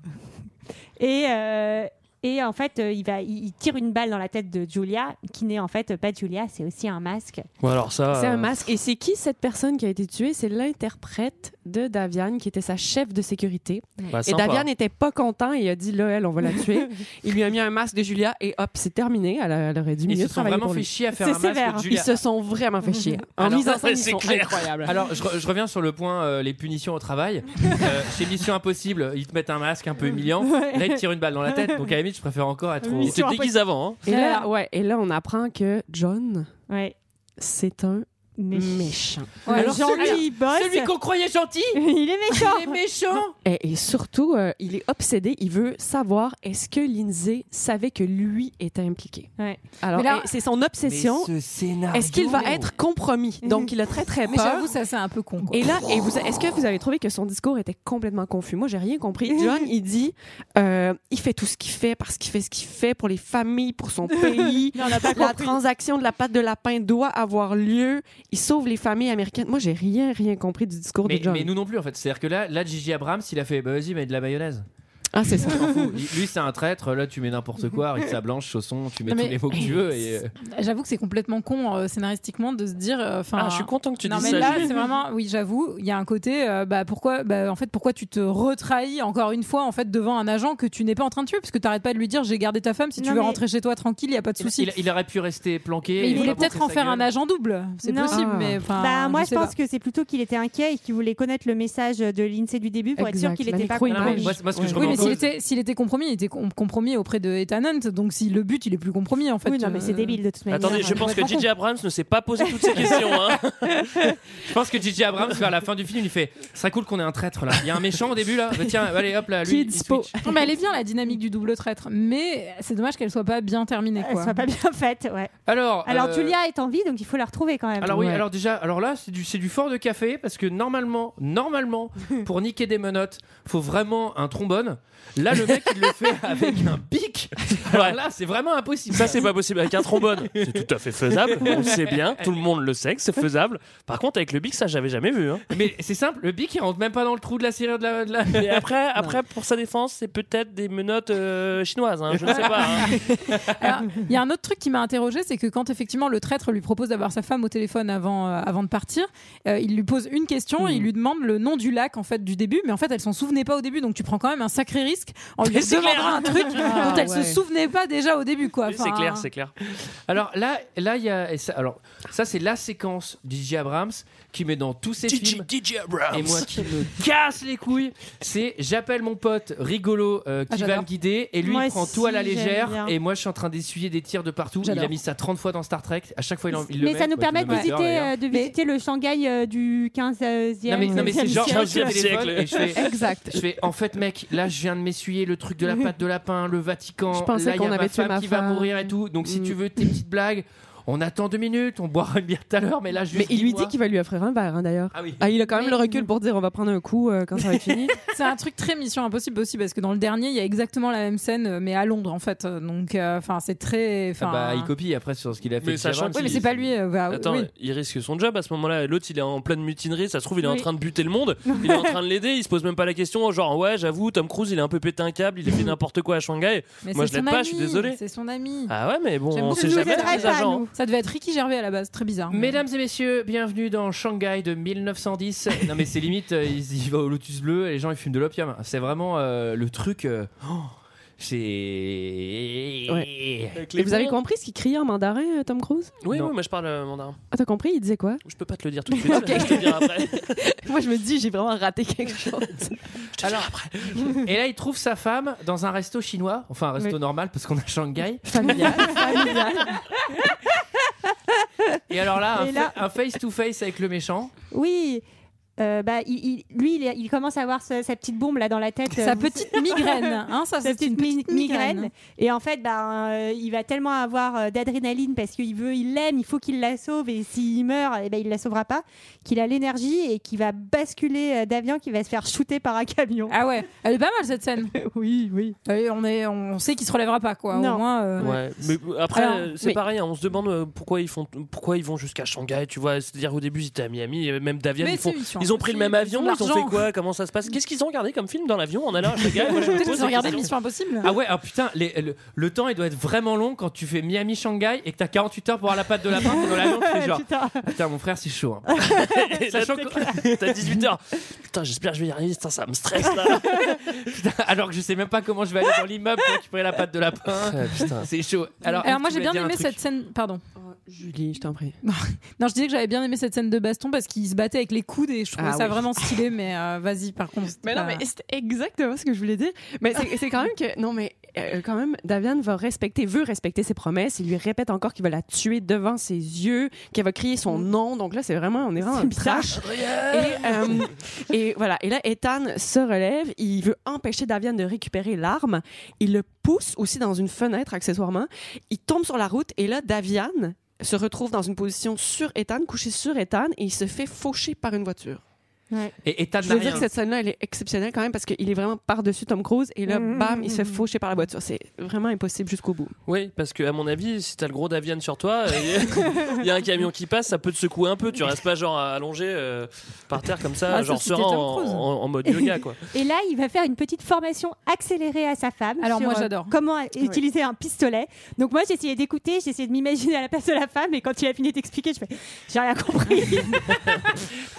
Et, euh, et en fait, euh, il, va, il il tire une balle dans la tête de Julia, qui n'est en fait pas Julia, c'est aussi un masque. Bon, alors ça. C'est euh, un masque. Et c'est qui cette personne qui a été tuée? C'est l'interprète de Daviane, qui était sa chef de sécurité. bah, Et. Daviane n'était pas content et il a dit là, elle, on va la tuer. il lui a mis un masque de Julia et hop, c'est terminé. Elle, a- elle aurait dû Ils mieux se sont travailler vraiment fait chier à faire C'est un masque sévère. de Ils Julia. se sont vraiment fait chier. En Alors, mise en scène, ils c'est sont clair. incroyables. Alors, je, re- je reviens sur le point euh, les punitions au travail. Euh, chez Mission Impossible, ils te mettent un masque un peu humiliant. Là, ils te tirent une balle dans la tête. Donc, à la limite, je préfère encore être au. Il se déguise avant. Hein. et là, ouais, et là, on apprend que John, Ouais. c'est un méchant. Ouais, Alors, celui-. Celui qu'on croyait gentil, il est méchant. il est méchant. Et, et surtout, euh, il est obsédé. Il veut savoir est-ce que Lindsay savait que lui était impliqué. Ouais. Alors, Mais c'est son obsession. ce scénario. Est-ce qu'il va être compromis? Donc, il a très très Mais peur. j'avoue, ça, c'est un peu con, quoi. Et là, et vous, est-ce que vous avez trouvé que son discours était complètement confus? Moi, j'ai rien compris. John, il dit, euh, il fait tout ce qu'il fait parce qu'il fait ce qu'il fait pour les familles, pour son pays. Non, on n'a pas La compris. transaction de la pâte de lapin doit avoir lieu. Il sauve les familles américaines. Moi, j'ai rien, rien compris du discours Mais, de John. mais nous non plus en fait. C'est-à-dire que là, là, Gigi Abrams, il a fait bah vas-y, mets de la mayonnaise. Ah, c'est ça. Lui, c'est un traître. Là, tu mets n'importe quoi, Rita blanche, chausson, tu mets tous les mots que tu veux. Et, euh, J'avoue que c'est complètement con euh, scénaristiquement de se dire. euh, Ah, je suis content que tu non dises mais ça. là c'est vraiment oui j'avoue il y a un côté euh, bah pourquoi bah en fait pourquoi tu te retrahis encore une fois en fait devant un agent que tu n'es pas en train de tuer? Parce que t'arrêtes pas de lui dire j'ai gardé ta femme si tu veux mais- rentrer chez toi tranquille il y a pas de souci il- il aurait pu rester planqué. mais il voulait peut-être en faire gueule. un agent double c'est possible Ah. mais enfin Bah, moi, je pense pas. que c'est plutôt qu'il était inquiet et qu'il voulait connaître le message de l'INSEE du début pour être sûr qu'il n'était pas s'il était s'il était compromis il était com- compromis auprès de Ethan Hunt donc si le but il est plus compromis en fait Oui, non, mais c'est euh, débile de toute manière. Attendez, je pense que J.J. Abrams ne s'est pas posé toutes ces questions. Hein. Je pense que Gigi Abrams, vers la fin du film, il fait Ce serait cool qu'on ait un traître là. Il y a un méchant au début là. Bah, tiens, allez hop là, lui. Qui est il dispo switch. non, mais elle est bien la dynamique du double traître mais c'est dommage qu'elle soit pas bien terminée Elle quoi soit pas bien faite, ouais. Alors, Alors, euh, Julia est en vie, donc il faut la retrouver quand même. Alors oui, Ouais. alors déjà, alors là, c'est du, c'est du fort de café parce que normalement, normalement, pour niquer des menottes, faut vraiment un trombone. Là, le mec, il le fait avec un pic. Alors là, c'est vraiment impossible. Ça, c'est pas possible avec un trombone. C'est tout à fait faisable. On le sait bien. Tout le monde le sait que c'est faisable. Par contre, avec le bic, ça, j'avais jamais vu. Hein. Mais c'est simple, le bic, il rentre même pas dans le trou de la serrure de la. de la- Et après, après, pour sa défense, c'est peut-être des menottes euh, chinoises. hein, je ne sais pas. hein. Alors, il y a un autre truc qui m'a interrogé, c'est que quand effectivement le traître lui propose d'avoir sa femme au téléphone avant, euh, avant de partir, euh, il lui pose une question, Hmm. il lui demande le nom du lac en fait du début, mais en fait elle s'en souvenait pas au début, donc tu prends quand même un sacré risque en lui Mais demandant un truc Ah, dont elle ouais. se souvenait pas déjà au début quoi. Oui, c'est Enfin, clair, c'est clair. Alors là, là, il y a. ça, alors, ça, c'est la séquence d'J.J. Abrams qui met dans tous ses films. DJ Abrams. Et moi qui me casse les couilles, c'est j'appelle mon pote rigolo euh, Ah, qui va j'adore. me guider et lui Moi il prend aussi, tout à la légère et moi je suis en train d'essuyer des tirs de partout. Il a mis ça 30 fois dans Star Trek. À chaque fois il, en, il le Mais met. ça nous permet de visiter, euh, de visiter le Shanghai euh, du 15e. Non mais, non mais c'est genre siècle. je fais, Exact. je fais en fait mec là je viens de m'essuyer le truc de la pâte de lapin, le Vatican, Je pensais là il y qu'on a ma avait tué femme ma qui va femme. mourir et tout. Donc si Mm. tu veux tes petites blagues, on attend deux minutes, on boira une bière tout à l'heure mais là juste Mais il lui dit qu'il va lui offrir un verre, hein, d'ailleurs. Ah oui. Ah, il a quand même Mais- le recul pour dire on va prendre un coup euh, quand ça va être fini. C'est un truc très Mission Impossible aussi parce que dans le dernier il y a exactement la même scène euh, mais à Londres en fait, donc euh, enfin c'est très. Ah enfin, bah il copie après sur ce qu'il a fait. Mais sachant Oui mais il- c'est pas lui. euh, bah, Attends, oui. il risque son job à ce moment-là. L'autre, il est en pleine mutinerie. Ça se trouve, il est en train de buter le monde. Il est en train de l'aider. Il se pose même pas la question. Genre, ouais, j'avoue, Tom Cruise, il a un peu pété un câble. Il a fait n'importe quoi à Shanghai. Mais Moi, c'est je l'aide son pas, je suis ami, désolé. C'est son ami. Ah ouais, mais bon, on sait jamais les agents. Ça devait être Ricky Gervais à la base, très bizarre. Mesdames et messieurs, bienvenue dans Shanghai de 1910. non mais c'est limite, euh, il, il va au Lotus Bleu et les gens ils fument de l'opium. C'est vraiment euh, le truc. euh, oh, c'est. Avec Et les vous avez bons. compris ce qu'il criait en mandarin, euh, Tom Cruise? Oui, Non. oui, moi je parle euh, mandarin. Ah, t'as compris? Il disait quoi? Je peux pas te le dire tout de suite. Je te le dirai après. Moi, je me dis, j'ai vraiment raté quelque chose. Alors, et là il trouve sa femme dans un resto chinois, enfin un resto Oui. normal parce qu'on a Shanghai. Familial, familial. Et alors là, un, Et là- fa- un face to face avec le méchant. Oui. Euh, bah, il, il- lui, il, commence à avoir sa, sa petite bombe là dans la tête. Sa euh, petite migraine, hein, ça, sa c'est une mi- petite migraine. Et en fait, bah, euh, il va tellement avoir euh, d'adrénaline parce qu'il veut, il l'aime, il faut qu'il la sauve. Et s'il meurt, eh ben, il la sauvera pas. Qu'il a l'énergie et qu'il va basculer euh, d'avion, qui va se faire shooter par un camion. Ah ouais, elle est pas mal cette scène. oui, oui. on, est, on sait qu'il se relèvera pas, quoi. Non. Au moins, euh, Ouais, mais après euh, c'est mais- pareil, hein, on se demande euh, pourquoi ils font pourquoi ils vont jusqu'à Shanghai, tu vois, c'est-à-dire au début ils étaient à Miami, et même Davian Mais ils font ils ils ont pris le même avion, ils ont ils ont fait quoi, comment ça se passe Qu'est-ce qu'ils ont regardé comme film dans l'avion en allant à Shanghai Moi, je pose qu'ils ont regardé. Mission Impossible. Ah ouais, ah putain, les- le, le temps il doit être vraiment long quand tu fais Miami-Shanghai et que t'as 48 heures pour avoir la patte de lapin, dans l'avion, tu fais genre. Putain. Putain, mon frère, c'est chaud. hein. Là, Sachant que- T'as 18h. Putain, j'espère que je vais y arriver, putain, ça me stresse là. Putain, alors que je sais même pas comment je vais aller dans l'immeuble pour récupérer la patte de lapin. Ah, putain. C'est chaud. Alors, Alors moi j'ai bien aimé cette scène. Pardon. Julie, je t'en prie. Non, je disais que j'avais bien aimé cette scène de baston parce qu'il se battait avec les coudes et je trouvais Ah ça oui. vraiment stylé. Mais euh, vas-y, par contre. Mais non, mais c'est exactement ce que je voulais dire. Mais c'est- c'est quand même que. Non, mais euh, quand même, Davian va respecter, veut respecter ses promesses. Il lui répète encore qu'il va la tuer devant ses yeux, qu'il va crier son nom. Donc là, c'est vraiment. On est vraiment un trash. Et, euh, et voilà. Et là, Ethan se relève. Il veut empêcher Davian de récupérer l'arme. Il le pousse aussi dans une fenêtre, accessoirement. Il tombe sur la route. Et là, Davian se retrouve dans une position sur Ethan, couché sur Ethan, et il se fait faucher par une voiture. Et, et t'as de Je veux dire que cette scène-là, elle est exceptionnelle quand même parce qu'il est vraiment par-dessus Tom Cruise et là, bam, il se fait faucher par la voiture. C'est vraiment impossible jusqu'au bout. Oui, parce que à mon avis, si t'as le gros Davian sur toi, il y a un camion qui passe, ça peut te secouer un peu. Tu restes pas genre allongé euh, par terre comme ça, Ah, genre serein en, en- en mode yoga quoi. Et là, il va faire une petite formation accélérée à sa femme. Alors, sur, moi, euh, j'adore. Comment utiliser un pistolet. Donc moi, j'ai essayé d'écouter, j'ai essayé de m'imaginer à la place de la femme, et quand il a fini d'expliquer, je fais, j'ai rien compris.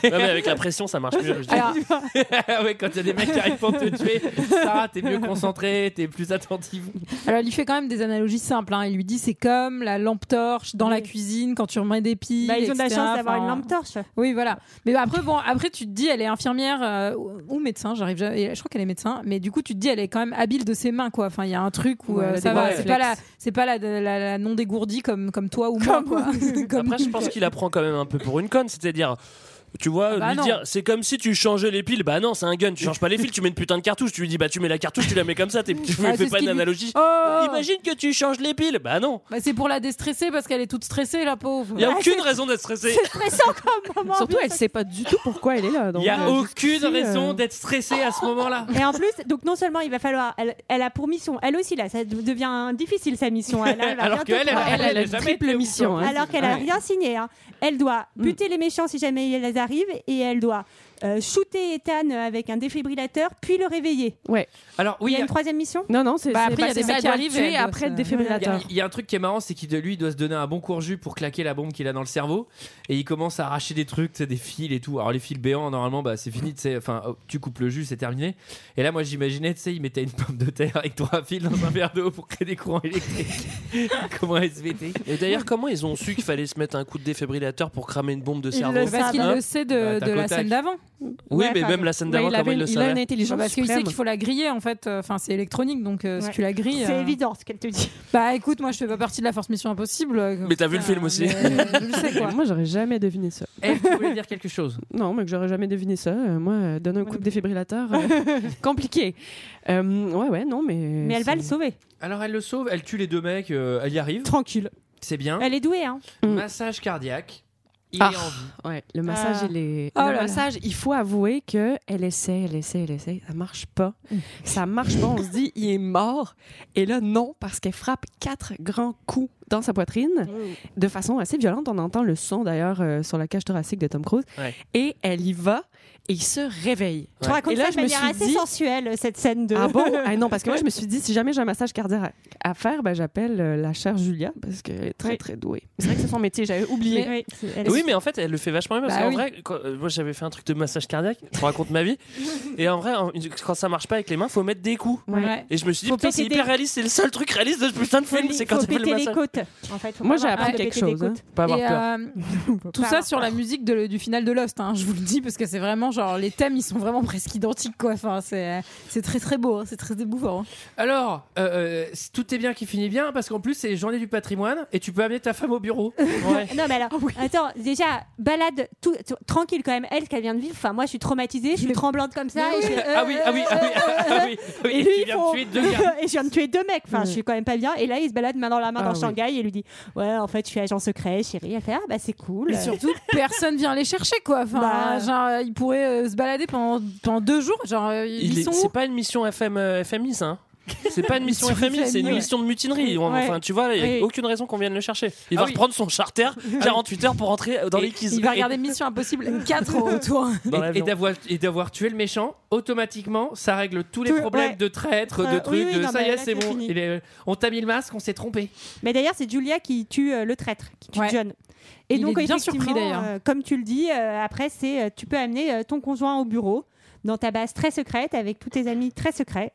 Ouais, mais avec la pression, ça marche mieux. je dis. Alors, Ah ouais, quand il y a des mecs qui arrivent pour te tuer, Sarah, t'es mieux concentré, t'es plus attentive. alors, il lui fait quand même des analogies simples. hein. Il lui dit c'est comme la lampe torche dans la cuisine quand tu remets des piles. Bah, ils ont de la chance d'avoir une lampe torche. Oui, voilà. Mais bah, après, bon, après, tu te dis, elle est infirmière euh, ou médecin, j'arrive Je crois qu'elle est médecin, mais du coup, tu te dis, elle est quand même habile de ses mains, quoi. Enfin, il y a un truc où Ouais, euh, ça va. C'est pas, la, c'est pas la, la, la non dégourdie comme, comme toi ou moi, quoi. Comme Après, je pense qu'il apprend quand même un peu pour une conne, c'est-à-dire. Tu vois, bah lui non. dire, c'est comme si tu changeais les piles. Bah non, c'est un gun, tu changes pas les fils, tu mets une putain de cartouche. Tu lui dis, bah tu mets la cartouche, tu la mets comme ça, t'es- tu Ah, fais pas une lui- analogie. Oh Imagine que tu changes les piles. Bah non, Bah, c'est pour la déstresser parce qu'elle est toute stressée, la pauvre. il y a Ah, aucune raison d'être stressé. C'est stressant comme moment. Surtout, elle sait pas du tout pourquoi elle est là. Il y a euh, aucune jusqu'ici, raison euh, d'être stressé à ce moment-là. Et en plus, donc non seulement il va falloir, elle, elle a pour mission, elle aussi là, ça devient difficile sa mission. Elle, elle va Alors qu'elle, elle, Elle, elle a une triple mission. hein. alors qu'elle a rien signé. hein. Elle doit buter les méchants si jamais elles arrivent et elle doit euh, shooter Ethan avec un défibrillateur puis le réveiller. Alors oui, il y a une troisième mission? Non, non, c'est Bah, après, il y a des mecs ça, qui arrivent et après le se- Il y, a, défibrillateur. il y a un truc qui est marrant, c'est qu'il de lui il doit se donner un bon court jus pour claquer la bombe qu'il a dans le cerveau, et il commence à arracher des trucs, des fils et tout. Alors les fils béants, normalement, bah c'est fini, enfin, tu coupes le jus, c'est terminé. Et là, moi, j'imaginais, tu sais, il mettait une pomme de terre avec trois fils dans un verre d'eau pour créer des courants électriques, comme un SVT. Et d'ailleurs, comment ils ont su qu'il fallait se mettre un coup de défibrillateur pour cramer une bombe de cerveau? le Parce qu'il le sait de, Bah, de la scène d'avant. Oui, Ouais, mais même la scène d'avant, il, comment il le il a une savait intelligence Parce qu'il sait qu'il faut la griller en fait. Enfin, c'est électronique donc euh, si Ouais. tu la grilles. C'est euh, évident ce qu'elle te dit. Bah écoute, moi je fais pas partie de la Force Mission Impossible. Mais t'as vu le film aussi. mais, euh, Je sais quoi. Moi, j'aurais jamais deviné ça. Eh, tu voulais dire quelque chose Non, mais que j'aurais jamais deviné ça. Moi, donner un coup de défibrillateur, compliqué. Euh, ouais, ouais, non, mais. Mais elle va le sauver. Alors elle le sauve, elle tue les deux mecs, euh, elle y arrive, Tranquille. c'est bien. Elle est douée, hein. Mm. Massage cardiaque, il Ah. est en vie. Ouais, le massage, Ah. il est. Oh le là là. massage, il faut avouer que elle essaie, elle essaie, elle essaie. Ça marche pas. Ça marche pas. On se dit, il est mort. Et là, non, parce qu'elle frappe quatre grands coups dans sa poitrine de façon assez violente. On entend le son d'ailleurs euh, sur la cage thoracique de Tom Cruise. Ouais. Et elle y va et il se réveille. Tu racontes Et là, ça de je me manière suis assez dit- sensuelle, cette scène de. Ah bon? Ah non, parce que moi, je me suis dit, si jamais j'ai un massage cardiaque à faire, ben, j'appelle euh, la chère Julia parce qu'elle est très, Oui. très douée. C'est vrai que c'est son métier, j'avais oublié. Oui, c'est- elle- Oui, mais en fait, elle le fait vachement bien. Parce Bah qu'en oui. vrai, quand- euh, moi j'avais fait un truc de massage cardiaque, je raconte ma vie. Et en vrai, en- quand ça marche pas avec les mains, faut mettre des coups. Ouais. Et je me suis dit, putain, c'est hyper des- réaliste, c'est le seul truc réaliste de ce putain de film, c'est quand faut tu fais le péter les massage. côtes. En fait, faut Moi, j'ai appris quelque chose, hein. Pas avoir peur. euh, tout ça sur la musique du final de Lost, hein, je vous le dis, parce que c'est vraiment genre les thèmes ils sont vraiment presque identiques quoi. Enfin, c'est c'est très très beau, hein, c'est très émouvant. Alors, euh, euh, tout est bien qui finit bien parce qu'en plus c'est journée du patrimoine et tu peux amener ta femme au bureau. Ouais. Non, mais alors, attends, déjà, balade tout, tout- tranquille quand même, elle, ce qu'elle vient de vivre. Enfin, moi, je suis traumatisée, je suis tremblante comme ça. et je fais, Ah oui, ah oui, ah oui, ah oui, oui, Et lui, viens de tuer deux gars. et je viens de tuer deux mecs. Enfin, je suis quand même pas bien. Et là, il se balade main dans la main Ah dans oui. Shanghai et lui dit Ouais, en fait, je suis agent secret, chérie. Elle fait Ah, bah, c'est cool. Et surtout, personne vient les chercher quoi. Enfin, Bah. genre, ils pourraient euh, se balader pendant, pendant deux jours. Genre, euh, ils, Il est- sont où C'est pas une mission FM, euh, FMI, ça. hein c'est pas une mission FMI, c'est une ouais. mission de mutinerie. Ouais. Enfin, tu vois, il n'y a Oui. aucune raison qu'on vienne le chercher. Il Ah va oui. reprendre son charter 48 heures pour rentrer dans Et les quiz. Il va regarder Mission Impossible 4 au retour. Et- et d'avoir et d'avoir tué le méchant, automatiquement, ça règle tous les Tout- problèmes ouais. de traître, Euh, de trucs, oui, de non, ça y est, c'est bon. est- on t'a mis le masque, on s'est trompé. Mais d'ailleurs, c'est Julia qui tue euh, le traître, qui tue Ouais. John. Et Il donc, est bien surpris, effectivement, d'ailleurs. euh, comme tu le dis, euh, après, c'est euh, tu peux amener euh, ton conjoint au bureau dans ta base très secrète avec tous tes amis très secrets.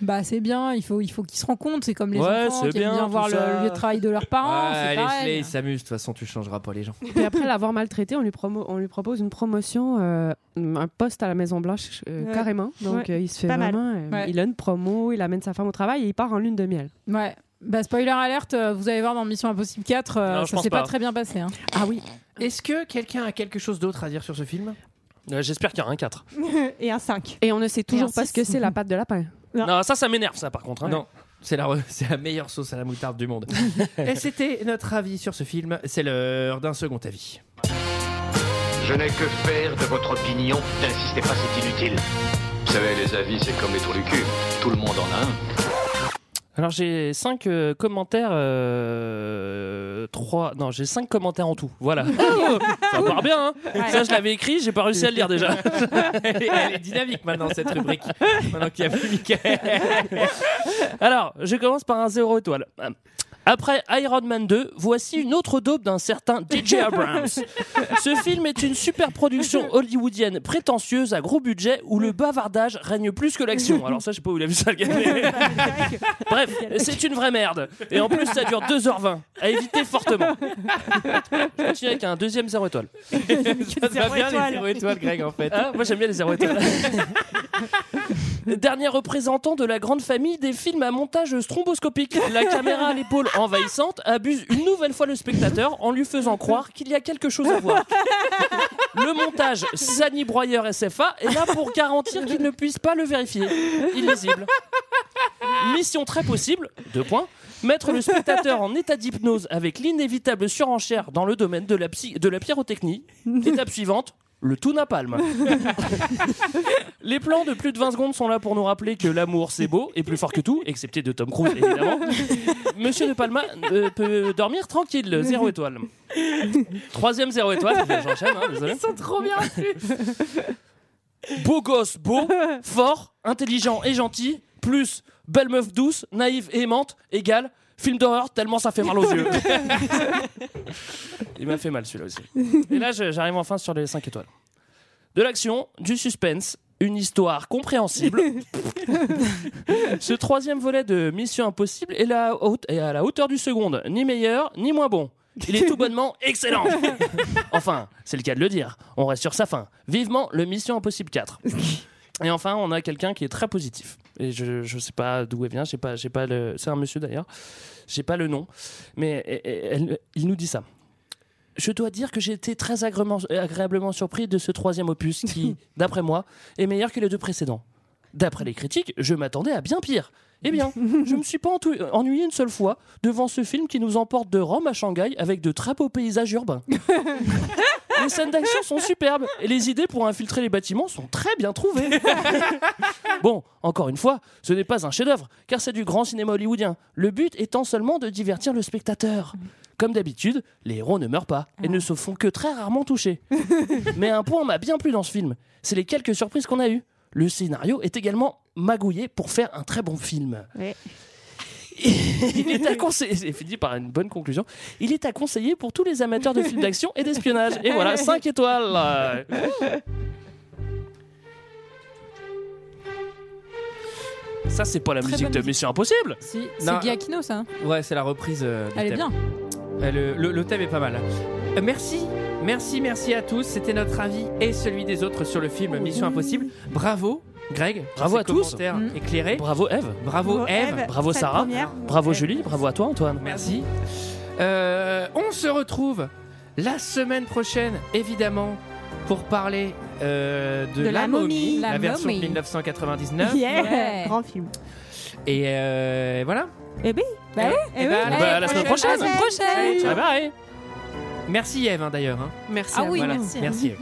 Bah c'est bien, il faut, il faut qu'ils se rendent compte. C'est comme les Ouais, enfants qui aiment bien, bien voir le, lieu de travail de leurs parents. Ouais, pareil. ils s'amusent. De toute façon, tu changeras pas les gens. Puis après l'avoir maltraité, on lui, promo- on lui propose une promotion, euh, un poste à la Maison Blanche euh, Ouais. carrément. Donc Ouais. euh, il se fait Pas mal. vraiment. euh, Ouais. Il a une promo, il amène sa femme au travail et il part en lune de miel. Ouais. Bah spoiler alerte, euh, vous allez voir dans Mission Impossible 4, euh, Non, je ça pense s'est pas. pas. très bien passé. hein. Ah oui. Est-ce que quelqu'un a quelque chose d'autre à dire sur ce film? Euh, J'espère qu'il y aura un 4. et un 5. Et on ne sait toujours pas ce que c'est la pâte de lapin. Non. Non, ça, ça m'énerve, ça, par contre. hein. Non. C'est la, re- c'est la meilleure sauce à la moutarde du monde. Et c'était notre avis sur ce film. C'est l'heure d'un second avis. Je n'ai que faire de votre opinion. N'insistez pas, c'est inutile. Vous savez, les avis, c'est comme les trous du cul. Tout le monde en a un. Alors j'ai 5 commentaires, euh, 3... Non, j'ai 5 commentaires en tout. Voilà. Oh, ça part bien, hein Ça, je l'avais écrit, j'ai pas réussi à le lire déjà. elle, est, elle est dynamique maintenant, cette rubrique. Maintenant qu'il y a plus Michael. Alors, je commence par un 0 étoile. Après Iron Man 2, voici une autre daube d'un certain DJ Abrams. Ce film est une super production hollywoodienne prétentieuse à gros budget où le bavardage règne plus que l'action. Alors ça, je sais pas où il a vu ça le gars. Bref, c'est une vraie merde. Et en plus, ça dure 2h20. À éviter fortement. Je continue avec un deuxième 0 étoile. Ça te va bien les zéro étoiles, Greg, en fait. Ah, moi j'aime bien les 0 étoiles. Dernier représentant de la grande famille des films à montage stromboscopique. La caméra à l'épaule envahissante abuse une nouvelle fois le spectateur en lui faisant croire qu'il y a quelque chose à voir. Le montage Sani Broyer SFA est là pour garantir qu'il ne puisse pas le vérifier. Illisible. Mission très possible, deux points, mettre le spectateur en état d'hypnose avec l'inévitable surenchère dans le domaine de la, psy- de la pyrotechnie. Étape suivante, le tout napalm. Les plans de plus de 20 secondes sont là pour nous rappeler que l'amour c'est beau et plus fort que tout, excepté de Tom Cruise évidemment. Monsieur de Palma euh, peut dormir tranquille, zéro étoile. Troisième zéro étoile, j'enchaîne, hein, désolé. Ils sont trop bien Beau gosse, beau, fort, intelligent et gentil, plus belle meuf douce, naïve et aimante, égale film d'horreur tellement ça fait mal aux yeux. Il m'a fait mal celui-là aussi. Et là, j'arrive enfin sur les 5 étoiles. De l'action, du suspense, une histoire compréhensible. Ce troisième volet de Mission Impossible est, la haute- est à la hauteur du second, ni meilleur, ni moins bon. Il est tout bonnement excellent. Enfin, c'est le cas de le dire. On reste sur sa fin. Vivement le Mission Impossible 4. Et enfin, on a quelqu'un qui est très positif. Et je ne sais pas d'où elle vient. J'ai pas, j'ai pas le. C'est un monsieur d'ailleurs. J'ai pas le nom, mais elle- elle- il nous dit ça. Je dois dire que j'ai été très agréablement, agréablement surpris de ce troisième opus qui, d'après moi, est meilleur que les deux précédents. D'après les critiques, je m'attendais à bien pire. Eh bien, je me suis pas ennuyé une seule fois devant ce film qui nous emporte de Rome à Shanghai avec de très beaux paysages urbains. Les scènes d'action sont superbes et les idées pour infiltrer les bâtiments sont très bien trouvées. bon, encore une fois, ce n'est pas un chef-d'œuvre car c'est du grand cinéma hollywoodien. Le but étant seulement de divertir le spectateur. Comme d'habitude, les héros ne meurent pas et ne se font que très rarement toucher. Mais un point m'a bien plu dans ce film, c'est les quelques surprises qu'on a eues. Le scénario est également magouillé pour faire un très bon film. Ouais. Il est à conseiller, c'est fini par une bonne conclusion. Il est à conseiller pour tous les amateurs de films d'action et d'espionnage. Et voilà, 5 étoiles. Ça, c'est pas la Très musique de musique. Mission Impossible. Si, c'est Aquino, ça. Ouais, c'est la reprise. euh, du Elle est bien. Euh, le, le- le thème est pas mal. Euh, merci, merci, merci à tous. C'était notre avis et celui des autres sur le film Mission Impossible. Bravo, Greg. Bravo à tous. commentaires Mm. éclairés. Bravo Eve. Bravo, Eve. Bravo Sarah. première. Bravo. Julie. Bravo à toi Antoine. Merci. Euh, on se retrouve la semaine prochaine, évidemment, pour parler euh, de, De La la Momie, Momie. la, La version de Momie. 1999. Yeah. Ouais. Grand film. Et euh, voilà. Eh ben, Bah Eh- oui. eh eh ben, oui. Bah, la semaine prochaine. À la semaine prochaine. Bye bye. Merci Eve hein, d'ailleurs. hein. Merci Ah oui, Voilà. merci. Merci Eve.